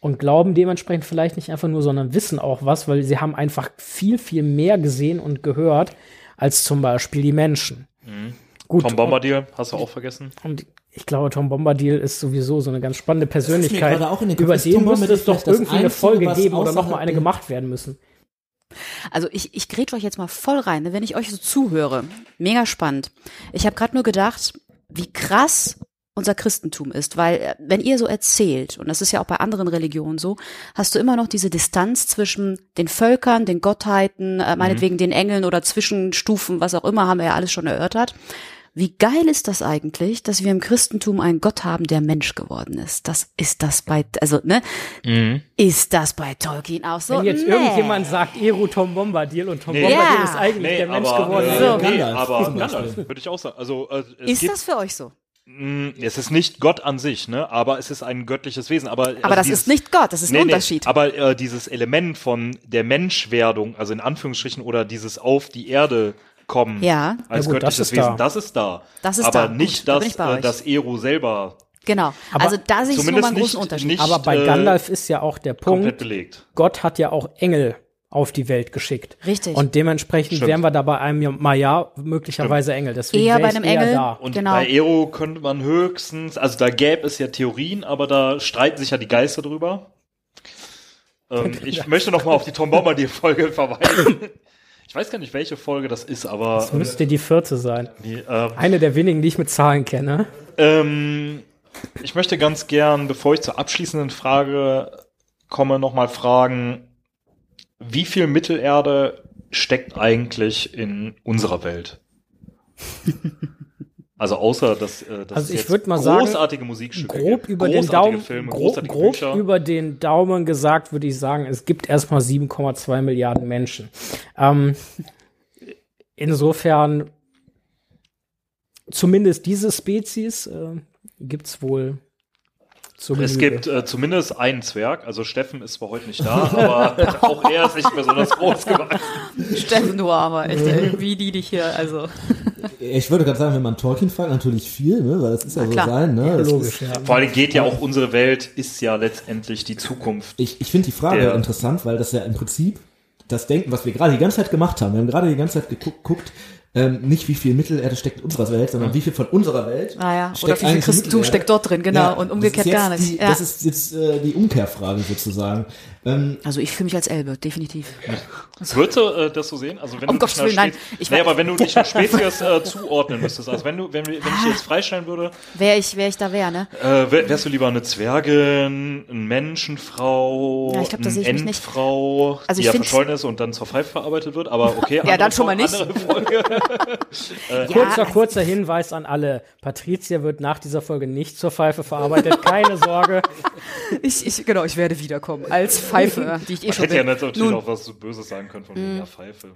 und glauben dementsprechend vielleicht nicht einfach nur, sondern wissen auch was, weil sie haben einfach viel, viel mehr gesehen und gehört als zum Beispiel die Menschen. Gut, Tom Bombadil, hast du auch vergessen? und ich glaube, Tom Bombadil ist sowieso so eine ganz spannende Persönlichkeit. gerade auch in den Kopf. Über Ist den Bombadil es doch irgendwie eine Folge geben oder nochmal eine gemacht werden müssen. Also ich, ich grätsch euch jetzt mal voll rein, ne, wenn ich euch so zuhöre. Mega spannend. Ich habe gerade nur gedacht, wie krass unser Christentum ist, weil äh, wenn ihr so erzählt, und das ist ja auch bei anderen Religionen so, hast du immer noch diese Distanz zwischen den Völkern, den Gottheiten, äh, meinetwegen den Engeln oder Zwischenstufen, was auch immer, haben wir ja alles schon erörtert. Wie geil ist das eigentlich, dass wir im Christentum einen Gott haben, der Mensch geworden ist? Das ist das bei, also, ne? Ist das bei Tolkien auch so? Wenn jetzt Nee. irgendjemand sagt, Eru Tom Bombadil und Tom Nee. Bombadil Ja. ist eigentlich der Mensch aber, geworden. äh, So. nee, Gandalf aber. Gandalf, würde ich auch sagen. Also, äh, es Ist gibt, das für euch so? mh, es ist nicht Gott an sich, ne? aber es ist ein göttliches Wesen. Aber, Aber also das dieses- ist nicht Gott, das ist ein Nee, nee, Unterschied. aber äh, dieses Element von der Menschwerdung, also in Anführungsstrichen, oder dieses auf die Erde kommen Ja. als Ja gut, das göttliches ist Wesen, da. das ist da. Das ist aber da. Gut, nicht, da dass ich bei äh, das Eru selber Genau. Aber also da sehe ich nochmal einen großen nicht, Unterschied. nicht Aber bei äh, Gandalf ist ja auch der komplett Punkt, belegt. Gott hat ja auch Engel auf die Welt geschickt. Richtig. Und dementsprechend Stimmt. wären wir da bei einem Maya möglicherweise Engel. Deswegen Eher bei ich einem eher Engel. Da. Und Genau. bei Ero könnte man höchstens, also da gäbe es ja Theorien, aber da streiten sich ja die Geister drüber. Ähm, ich möchte noch mal auf die Tom Bombadil-Folge verweisen. Ich weiß gar nicht, welche Folge das ist, aber Das müsste die vierte sein. die, ähm, Eine der wenigen, die ich mit Zahlen kenne. ähm, ich möchte ganz gern, bevor ich zur abschließenden Frage komme, noch mal fragen, wie viel Mittelerde steckt eigentlich in unserer Welt? Also außer dass, äh, dass Also es ich jetzt würd mal sagen, großartige Musikstücke Grob gibt, über den Daumen, Filme, grob, grob über den Daumen gesagt, würde ich sagen, es gibt erstmal 7,2 Milliarden Menschen. Ähm, insofern, zumindest diese Spezies äh, gibt's wohl zur Es gibt äh, zumindest einen Zwerg, also Steffen ist zwar heute nicht da, aber auch er ist nicht besonders groß gewachsen. Steffen, du Armer, echt, ey, wie die dich hier, also. Ich würde gerade sagen, wenn man Tolkien fragt, natürlich viel, ne? weil das ist ja so klar. sein. Ne? Das logisch, ist, ja. Vor allem geht ja auch unsere Welt, ist ja letztendlich die Zukunft. Ich, ich finde die Frage Der- interessant, weil das ja im Prinzip das Denken, was wir gerade die ganze Zeit gemacht haben. Wir haben gerade die ganze Zeit geguckt, guckt, ähm, nicht wie viel Mittelerde steckt in unserer Welt, sondern wie viel von unserer Welt Ah ja, oder steckt wie viel Christentum steckt dort drin, genau, und das umgekehrt gar nicht. Die, Ja. Das ist jetzt äh, die Umkehrfrage sozusagen. Ähm, Also ich fühle mich als Elbe, definitiv. Würdest du äh, das so sehen? Also wenn Um du Gottes Willen, nein. Ich nee, aber wenn du dich einer Spezies äh, zuordnen müsstest, also wenn du, wenn, wir- wenn ich jetzt freistellen würde, Wer ich, wer ich da wäre, ne? äh, wär, wärst du lieber eine Zwergin, eine Menschenfrau, Ja, ich glaub, da eine. Endfrau, Also die ja verschollen ist und dann zur Pfeife verarbeitet wird, aber okay. Ja, dann schon mal nicht. Folge. Kurzer, kurzer Hinweis an alle. Patricia wird nach dieser Folge nicht zur Pfeife verarbeitet. Keine Sorge. Ich, ich, genau, ich werde wiederkommen. Als Pfeife, die ich eh schon Hätte ja bin. natürlich Nun. auch was so Böses sagen können von der Pfeife.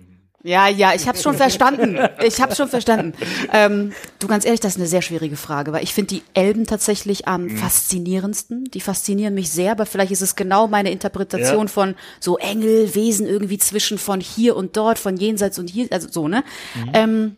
Ja, ja, ich hab's schon verstanden. Ich hab's schon verstanden. Ähm, du, ganz ehrlich, das ist eine sehr schwierige Frage, weil ich finde die Elben tatsächlich am Mhm. faszinierendsten. Die faszinieren mich sehr, aber vielleicht ist es genau meine Interpretation Ja. von so Engel, Wesen irgendwie zwischen von hier und dort, von jenseits und hier, also so, ne? Mhm. Ähm,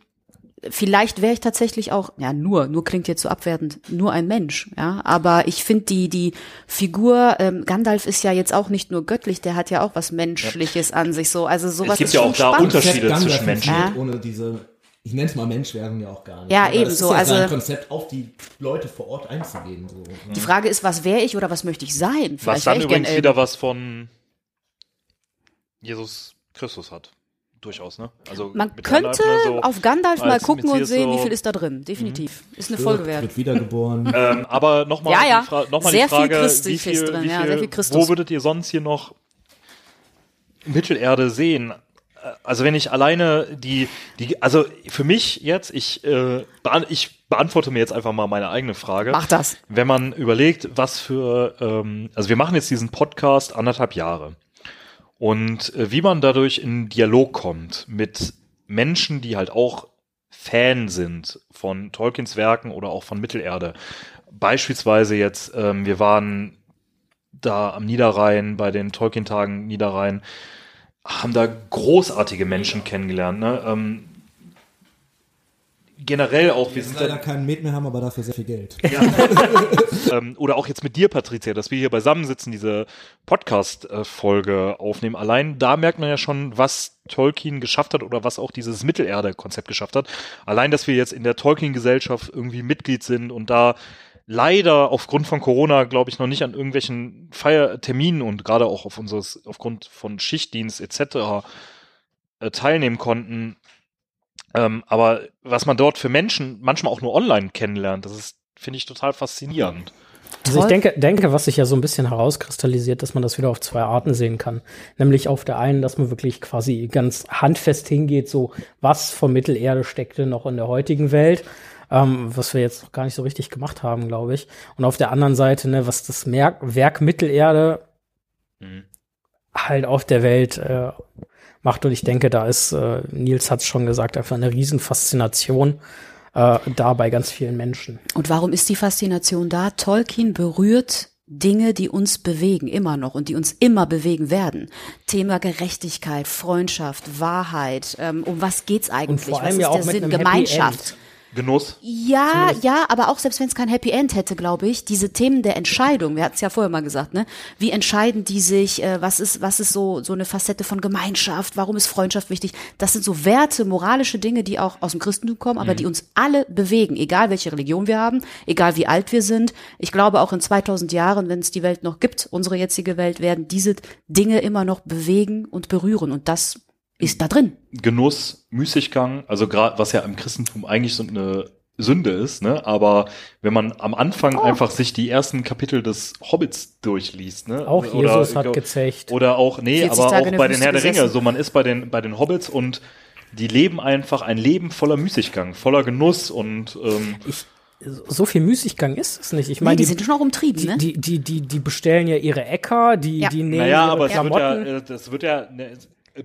vielleicht wäre ich tatsächlich auch, ja, nur, nur klingt jetzt so abwertend, nur ein Mensch, ja. Aber ich finde die, die Figur, ähm, Gandalf ist ja jetzt auch nicht nur göttlich, der hat ja auch was Menschliches an sich, so. Also sowas gibt ist ja auch da spannend. Unterschiede Gandalf zwischen Menschen. Ja. Ohne diese, ich nenne es mal Menschwerdung ja auch gar nicht. Ja, Aber ebenso, Das ist ja also- sein Konzept, auf die Leute vor Ort einzugehen. So. Die Frage ist, was wäre ich oder was möchte ich sein? Was Vielleicht dann ich gern übrigens Elbe. wieder was von Jesus Christus hat. Durchaus, ne? Also Man könnte ne, so auf Gandalf mal gucken und sehen, so- wie viel ist da drin. Definitiv. Ist eine Folge Wird, wert. wird wiedergeboren. Ähm, aber nochmal Ja, ja. die, Fra noch mal Sehr die Frage, viel Christi wie viel, ist drin, wie ja, viel, sehr viel Christus. wo würdet ihr sonst hier noch Mittelerde sehen? Äh, Also wenn ich alleine die, die, also für mich jetzt, ich, äh, beant ich beantworte mir jetzt einfach mal meine eigene Frage. Mach das. Wenn man überlegt, was für, ähm, also wir machen jetzt diesen Podcast anderthalb Jahre. Und äh, wie man dadurch in Dialog kommt mit Menschen, die halt auch Fan sind von Tolkiens Werken oder auch von Mittelerde. Beispielsweise jetzt, ähm, wir waren da am Niederrhein bei den Tolkien-Tagen Niederrhein, haben da großartige Menschen kennengelernt. Ne? Ähm, generell auch, wir Wir sind leider da, keinen Met mehr haben, aber dafür sehr viel Geld. ähm, oder auch jetzt mit dir, Patricia, dass wir hier beisammensitzen, diese Podcast-Folge aufnehmen. Allein da merkt man ja schon, was Tolkien geschafft hat oder was auch dieses Mittelerde-Konzept geschafft hat. Allein, dass wir jetzt in der Tolkien-Gesellschaft irgendwie Mitglied sind und da leider aufgrund von Corona, glaube ich, noch nicht an irgendwelchen Feierterminen und gerade auch auf unseres, aufgrund von Schichtdienst etc. Äh, teilnehmen konnten. Ähm, aber was man dort für Menschen manchmal auch nur online kennenlernt, das ist, finde ich, total faszinierend. Also ich denke, denke, was sich ja so ein bisschen herauskristallisiert, dass man das wieder auf zwei Arten sehen kann. Nämlich auf der einen, dass man wirklich quasi ganz handfest hingeht, so was von Mittelerde steckte noch in der heutigen Welt, ähm, was wir jetzt noch gar nicht so richtig gemacht haben, glaube ich. Und auf der anderen Seite, ne, was das Merk Werk Mittelerde Mhm. halt auf der Welt äh, macht. Und ich denke, da ist, äh, Nils hat es schon gesagt, einfach eine Riesenfaszination äh, da bei ganz vielen Menschen. Und warum ist die Faszination da? Tolkien berührt Dinge, die uns bewegen, immer noch und die uns immer bewegen werden. Thema Gerechtigkeit, Freundschaft, Wahrheit. Ähm, um was geht's eigentlich? vor was allem ist ja auch der mit Sinn? Gemeinschaft. Genuss. Ja, ja, aber auch selbst wenn es kein Happy End hätte, glaube ich, diese Themen der Entscheidung, wir hatten es ja vorher mal gesagt, ne? Wie entscheiden die sich, äh, was ist, was ist so, so eine Facette von Gemeinschaft, warum ist Freundschaft wichtig? Das sind so Werte, moralische Dinge, die auch aus dem Christentum kommen, aber die uns alle bewegen, egal welche Religion wir haben, egal wie alt wir sind. Ich glaube auch in 2000 Jahren, wenn es die Welt noch gibt, unsere jetzige Welt, werden diese Dinge immer noch bewegen und berühren und das ist da drin. Genuss, Müßiggang, also gerade was ja im Christentum eigentlich so eine Sünde ist, ne? Aber wenn man am Anfang Oh. einfach sich die ersten Kapitel des Hobbits durchliest, ne? Auch Jesus hat oder, gezecht. Oder auch, nee, 40 aber Tage auch bei den Herr der Ringe, so man ist bei den, bei den Hobbits und die leben einfach ein Leben voller Müßiggang, voller Genuss und ähm, so viel Müßiggang ist es nicht. Ich Nee, meine, die, die, sind schon auch umtrieben, die, ne? die, die, die, die bestellen ja ihre Äcker, die, Ja. die nehmen naja, ihre aber es wird Klamotten. ja, äh, das wird ja, ne,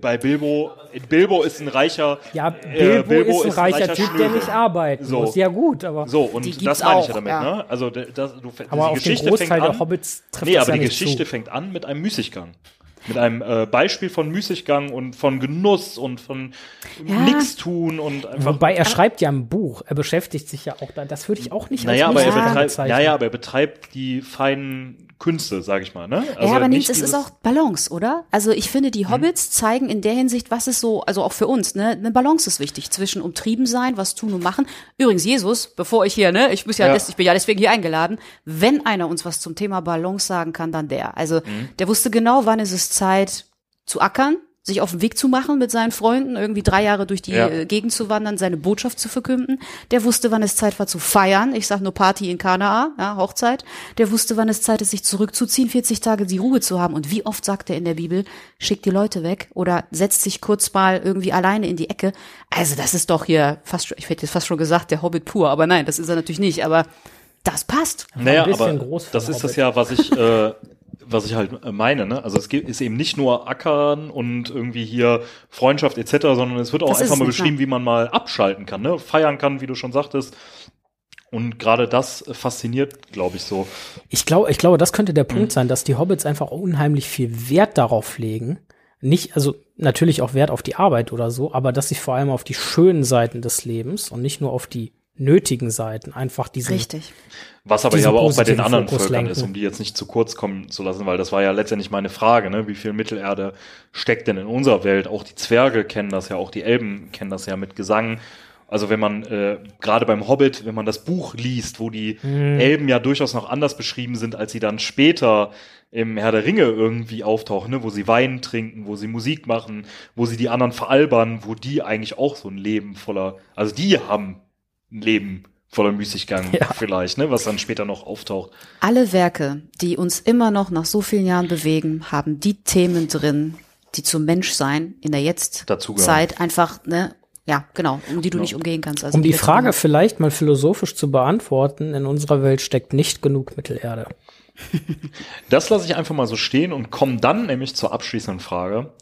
bei Bilbo, Bilbo ist ein reicher, Ja, äh, Bilbo, ist ein reicher, Typ, der Schnösel. nicht arbeiten So. muss. Ja gut, aber, So, und Die das meine ich ja damit, ja. ne? Also der- das, du, aber die auf den Geschichte Großteil fängt der an, Hobbits trifft Nee, aber ja die nicht Geschichte zu. fängt an mit einem Müßiggang. Mit einem äh, Beispiel von Müßiggang und von Genuss und von Ja. nix tun und einfach. Wobei er schreibt ja ein Buch. Er beschäftigt sich ja auch da. Das würde ich auch nicht naja, aber als er Müßiggang betreibt, bezeichnen. naja, aber er betreibt die feinen Künste, sag ich mal, ne? ja, aber nicht es ist auch Balance, oder? Also ich finde, die Hobbits zeigen in der Hinsicht, was ist so, also auch für uns, ne, eine Balance ist wichtig zwischen umtrieben sein, was tun und machen. Übrigens, Jesus, bevor ich hier, ne, ich muss ja, Ja. des- ich bin ja deswegen hier eingeladen, wenn einer uns was zum Thema Balance sagen kann, dann der. Also der wusste genau, wann ist es Zeit zu ackern, sich auf den Weg zu machen mit seinen Freunden, irgendwie drei Jahre durch die Ja. äh, Gegend zu wandern, seine Botschaft zu verkünden. Der wusste, wann es Zeit war zu feiern. Ich sag nur Party in Kanaa, ja, Hochzeit. Der wusste, wann es Zeit ist, sich zurückzuziehen, 40 Tage die Ruhe zu haben. Und wie oft sagt er in der Bibel, schickt die Leute weg oder setzt sich kurz mal irgendwie alleine in die Ecke. Also das ist doch hier fast, schon- ich hätte jetzt fast schon gesagt, der Hobbit pur, aber nein, das ist er natürlich nicht. Aber das passt. Naja, aber das ist das ja, was ich, äh, was ich halt äh, meine, ne? Also es ist eben nicht nur Ackern und irgendwie hier Freundschaft etc., sondern es wird auch Das einfach mal beschrieben, nein. wie man mal abschalten kann, ne? Feiern kann, wie du schon sagtest. Und gerade das äh, fasziniert, glaube ich, so. Ich glaube, ich glaube, das könnte der Punkt Mhm. sein, dass die Hobbits einfach unheimlich viel Wert darauf legen. Nicht, also natürlich auch Wert auf die Arbeit oder so, aber dass sie vor allem auf die schönen Seiten des Lebens und nicht nur auf die nötigen Seiten einfach diesen Richtig. Was aber ja aber auch bei den anderen Fokus Völkern lenken. ist, um die jetzt nicht zu kurz kommen zu lassen, weil das war ja letztendlich meine Frage, ne? Wie viel Mittelerde steckt denn in unserer Welt? Auch die Zwerge kennen das ja, auch die Elben kennen das ja mit Gesang. Also wenn man äh, gerade beim Hobbit, wenn man das Buch liest, wo die mhm. Elben ja durchaus noch anders beschrieben sind, als sie dann später im Herr der Ringe irgendwie auftauchen, ne? wo sie Wein trinken, wo sie Musik machen, wo sie die anderen veralbern, wo die eigentlich auch so ein Leben voller, also die haben Leben voller Müßiggang ja. vielleicht, ne, was dann später noch auftaucht. Alle Werke, die uns immer noch nach so vielen Jahren bewegen, haben die Themen drin, die zum Menschsein in der Jetzt-Zeit einfach, ne, ja, genau, um die du genau. nicht umgehen kannst. Also um die, die Frage vielleicht mal philosophisch zu beantworten, in unserer Welt steckt nicht genug Mittelerde. Das lasse ich einfach mal so stehen und komme dann nämlich zur abschließenden Frage,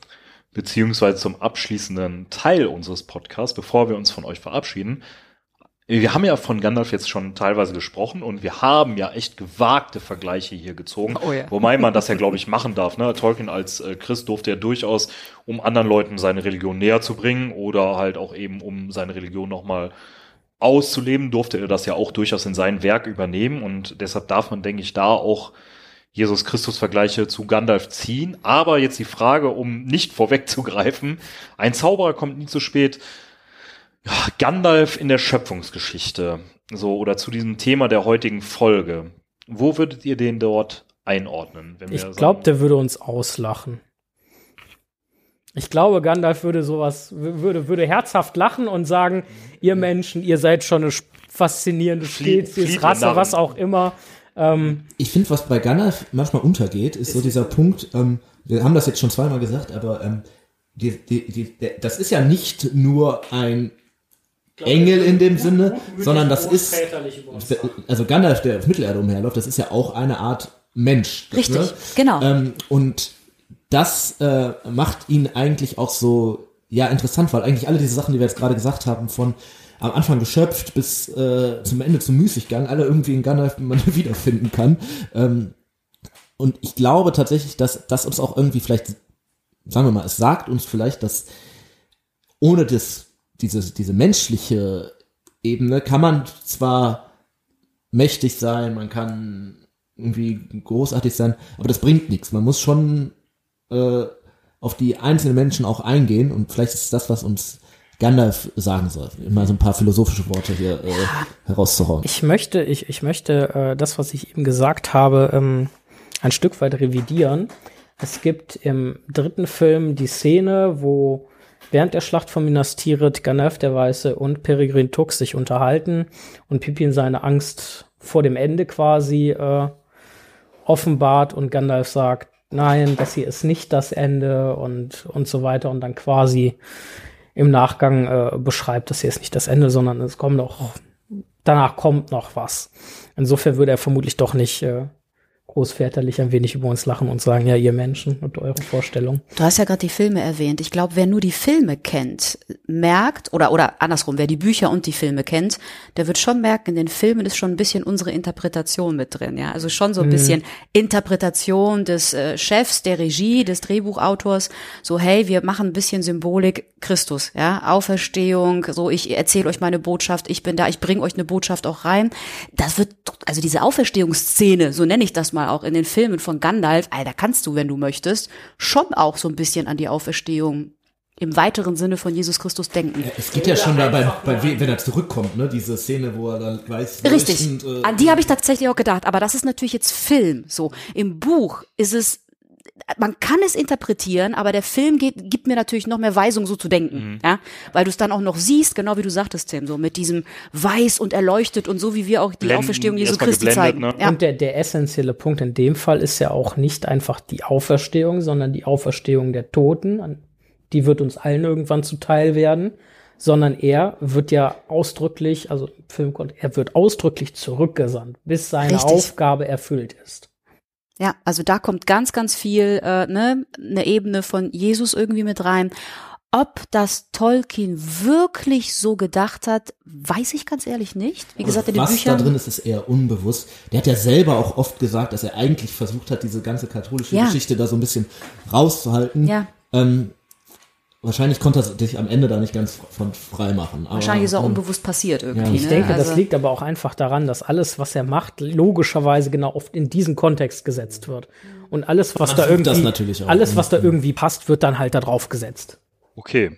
beziehungsweise zum abschließenden Teil unseres Podcasts, bevor wir uns von euch verabschieden. Wir haben ja von Gandalf jetzt schon teilweise gesprochen und wir haben ja echt gewagte Vergleiche hier gezogen. Oh ja. Wobei man das ja, glaube ich, machen darf. Ne? Tolkien als äh, Christ durfte ja durchaus, um anderen Leuten seine Religion näher zu bringen oder halt auch eben, um seine Religion nochmal auszuleben, durfte er das ja auch durchaus in sein Werk übernehmen und deshalb darf man, denke ich, da auch Jesus Christus Vergleiche zu Gandalf ziehen. Aber jetzt die Frage, um nicht vorwegzugreifen, ein Zauberer kommt nie zu spät. Gandalf in der Schöpfungsgeschichte, so oder zu diesem Thema der heutigen Folge. Wo würdet ihr den dort einordnen? ich glaube, der würde uns auslachen. Ich glaube, Gandalf würde sowas, würde, würde herzhaft lachen und sagen, ihr Menschen, ihr seid schon eine faszinierende Spezies, Rasse, was auch immer. Ähm, ich finde, was bei Gandalf manchmal untergeht, ist so dieser Punkt, ähm, wir haben das jetzt schon zweimal gesagt, aber ähm, die, die, die, das ist ja nicht nur ein Engel in dem Sinne, sondern das ist, also Gandalf, der auf Mittelerde umherläuft, das ist ja auch eine Art Mensch. Richtig, ne? genau. Ähm, und das äh, macht ihn eigentlich auch so ja interessant, weil eigentlich alle diese Sachen, die wir jetzt gerade gesagt haben, von am Anfang geschöpft bis äh, zum Ende zum Müßiggang, alle irgendwie in Gandalf man wiederfinden kann. Ähm, und ich glaube tatsächlich, dass das uns auch irgendwie vielleicht, sagen wir mal, es sagt uns vielleicht, dass ohne das, diese, diese menschliche Ebene kann man zwar mächtig sein, man kann irgendwie großartig sein, aber das bringt nichts. Man muss schon äh, auf die einzelnen Menschen auch eingehen und vielleicht ist das, was uns Gandalf sagen soll. Immer so ein paar philosophische Worte hier äh, herauszuhauen. Ich möchte, ich, ich möchte äh, das, was ich eben gesagt habe, ähm, ein Stück weit revidieren. Es gibt im dritten Film die Szene, wo während der Schlacht von Minas Tirith Gandalf der Weiße und Peregrin Tux sich unterhalten und Pippin seine Angst vor dem Ende quasi äh, offenbart und Gandalf sagt, nein, das hier ist nicht das Ende und, und so weiter und dann quasi im Nachgang äh, beschreibt, das hier ist nicht das Ende, sondern es kommt noch, danach kommt noch was. Insofern würde er vermutlich doch nicht äh, großväterlich ein wenig über uns lachen und sagen, ja, ihr Menschen und eure Vorstellung. Du hast ja gerade die Filme erwähnt. Ich glaube, wer nur die Filme kennt, merkt, oder, oder andersrum, wer die Bücher und die Filme kennt, der wird schon merken, in den Filmen ist schon ein bisschen unsere Interpretation mit drin, ja. Also schon so ein mhm. bisschen Interpretation des äh, Chefs, der Regie, des Drehbuchautors. So, hey, wir machen ein bisschen Symbolik Christus, ja. Auferstehung, so, ich erzähle euch meine Botschaft, ich bin da, ich bringe euch eine Botschaft auch rein. Das wird, also diese Auferstehungsszene, so nenne ich das mal auch in den Filmen von Gandalf, Alter, kannst du, wenn du möchtest, schon auch so ein bisschen an die Auferstehung im weiteren Sinne von Jesus Christus denken. Ja, es geht ja schon dabei, bei, wenn er zurückkommt, ne, diese Szene, wo er dann weiß. Richtig. Äh, an die habe ich tatsächlich auch gedacht, aber das ist natürlich jetzt Film. So im Buch ist es man kann es interpretieren, aber der Film geht, gibt mir natürlich noch mehr Weisung, so zu denken, mhm. ja, weil du es dann auch noch siehst, genau wie du sagtest, Tim, so mit diesem weiß und erleuchtet und so wie wir auch die Blenden, Auferstehung Jesu Christi zeigen. Ne? Ja. Und der, der essentielle Punkt in dem Fall ist ja auch nicht einfach die Auferstehung, sondern die Auferstehung der Toten, die wird uns allen irgendwann zuteil werden, sondern er wird ja ausdrücklich, also im Film, er wird ausdrücklich zurückgesandt, bis seine Richtig. Aufgabe erfüllt ist. Ja, also da kommt ganz, ganz viel, äh, ne, eine Ebene von Jesus irgendwie mit rein. Ob das Tolkien wirklich so gedacht hat, weiß ich ganz ehrlich nicht. Wie gesagt, in den was Büchern. Was da drin ist, ist eher unbewusst. Der hat ja selber auch oft gesagt, dass er eigentlich versucht hat, diese ganze katholische ja. Geschichte da so ein bisschen rauszuhalten. Ja. Ähm, Wahrscheinlich konnte er sich am Ende da nicht ganz von frei machen. Aber, Wahrscheinlich ist er unbewusst passiert irgendwie. Ja. Ich ne? denke, also das liegt aber auch einfach daran, dass alles, was er macht, logischerweise genau oft in diesen Kontext gesetzt wird. Und alles, was da irgendwie, alles, was da irgendwie passt, wird dann halt da drauf gesetzt. Okay.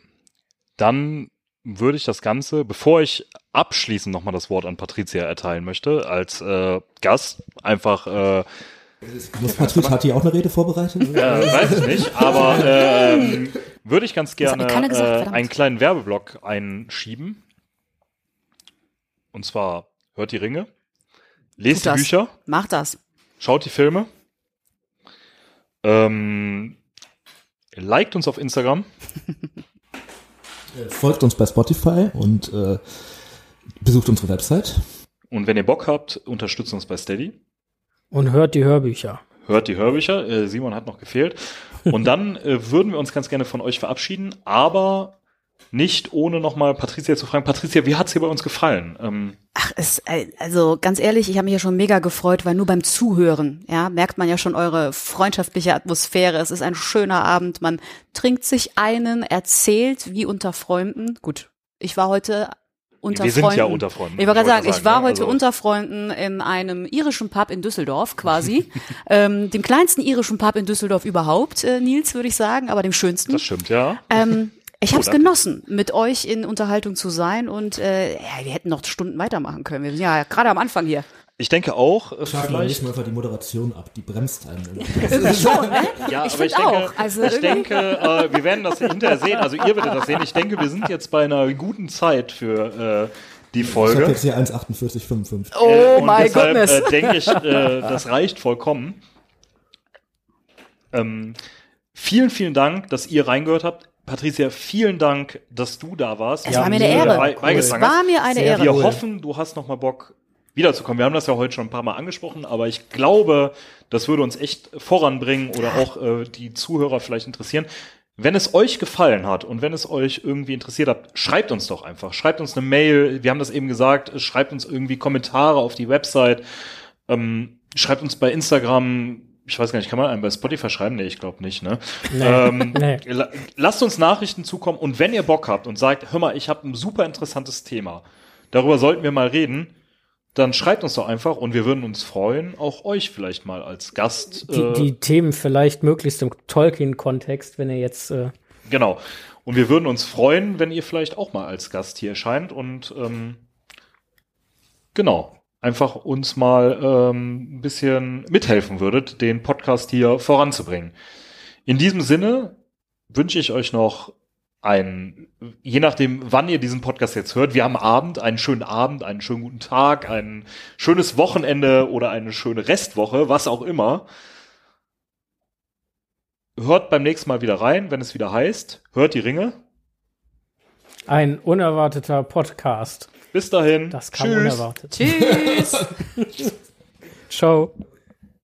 Dann würde ich das Ganze, bevor ich abschließend nochmal das Wort an Patricia erteilen möchte, als äh, Gast einfach äh, Patrick hat hier auch eine Rede vorbereitet? Äh, weiß ich nicht, aber ähm, würde ich ganz gerne gesagt, äh, einen kleinen Werbeblock einschieben. Und zwar hört die Ringe, lest die Bücher, macht das, schaut die Filme, ähm, liked uns auf Instagram, folgt uns bei Spotify und äh, besucht unsere Website. Und wenn ihr Bock habt, unterstützt uns bei Steady. Und hört die Hörbücher. Hört die Hörbücher. Äh, Simon hat noch gefehlt. Und dann äh, würden wir uns ganz gerne von euch verabschieden, aber nicht ohne nochmal Patricia zu fragen. Patricia, wie hat's dir bei uns gefallen? Ähm Ach, es, äh, also ganz ehrlich, ich habe mich ja schon mega gefreut, weil nur beim Zuhören, ja, merkt man ja schon eure freundschaftliche Atmosphäre. Es ist ein schöner Abend. Man trinkt sich einen, erzählt wie unter Freunden. Gut, ich war heute unter wir Freunden. sind ja unter Freunden. Ich wollte gerade sagen, ich war heute also unter Freunden in einem irischen Pub in Düsseldorf quasi. ähm, dem kleinsten irischen Pub in Düsseldorf überhaupt, äh, Nils, würde ich sagen, aber dem schönsten. Das stimmt, ja. Ähm, ich habe es genossen, mit euch in Unterhaltung zu sein und äh, ja, wir hätten noch Stunden weitermachen können. Wir sind ja gerade am Anfang hier. Ich denke auch, Schaffen wir einfach die Moderation ab, die bremst einen. Schon, ne? Ja, ich aber ich denke, auch. Also ich denke, äh, wir werden das hinterher sehen. Also ihr werdet das sehen. Ich denke, wir sind jetzt bei einer guten Zeit für äh, die Folge. Ich habe jetzt hier 1,48,55. Oh äh, mein Gott. Deshalb äh, denke ich, äh, das reicht vollkommen. Ähm, vielen, vielen Dank, dass ihr reingehört habt. Patricia, vielen Dank, dass du da warst. Es war mir eine Ehre. Es war mir eine Ehre. Wir hoffen, du hast noch mal Bock, wiederzukommen. Wir haben das ja heute schon ein paar Mal angesprochen, aber ich glaube, das würde uns echt voranbringen oder auch äh, die Zuhörer vielleicht interessieren. Wenn es euch gefallen hat und wenn es euch irgendwie interessiert hat, schreibt uns doch einfach. Schreibt uns eine Mail. Wir haben das eben gesagt. Schreibt uns irgendwie Kommentare auf die Website. Ähm, schreibt uns bei Instagram. Ich weiß gar nicht, kann man einen bei Spotify schreiben? Nee, ich glaube nicht, ne? Nee. Ähm, nee. Lasst uns Nachrichten zukommen und wenn ihr Bock habt und sagt, hör mal, ich habe ein super interessantes Thema, darüber sollten wir mal reden, dann schreibt uns doch einfach und wir würden uns freuen, auch euch vielleicht mal als Gast. Die, äh, die Themen vielleicht möglichst im Tolkien-Kontext, wenn ihr jetzt. Äh genau. Und wir würden uns freuen, wenn ihr vielleicht auch mal als Gast hier erscheint und ähm, genau, einfach uns mal ähm, ein bisschen mithelfen würdet, den Podcast hier voranzubringen. In diesem Sinne wünsche ich euch noch ein, je nachdem, wann ihr diesen Podcast jetzt hört, wir haben Abend, einen schönen Abend, einen schönen guten Tag, ein schönes Wochenende oder eine schöne Restwoche, was auch immer. Hört beim nächsten Mal wieder rein, wenn es wieder heißt, hört die Ringe. Ein unerwarteter Podcast. Bis dahin. Das kam Tschüss. unerwartet. Tschüss. Ciao.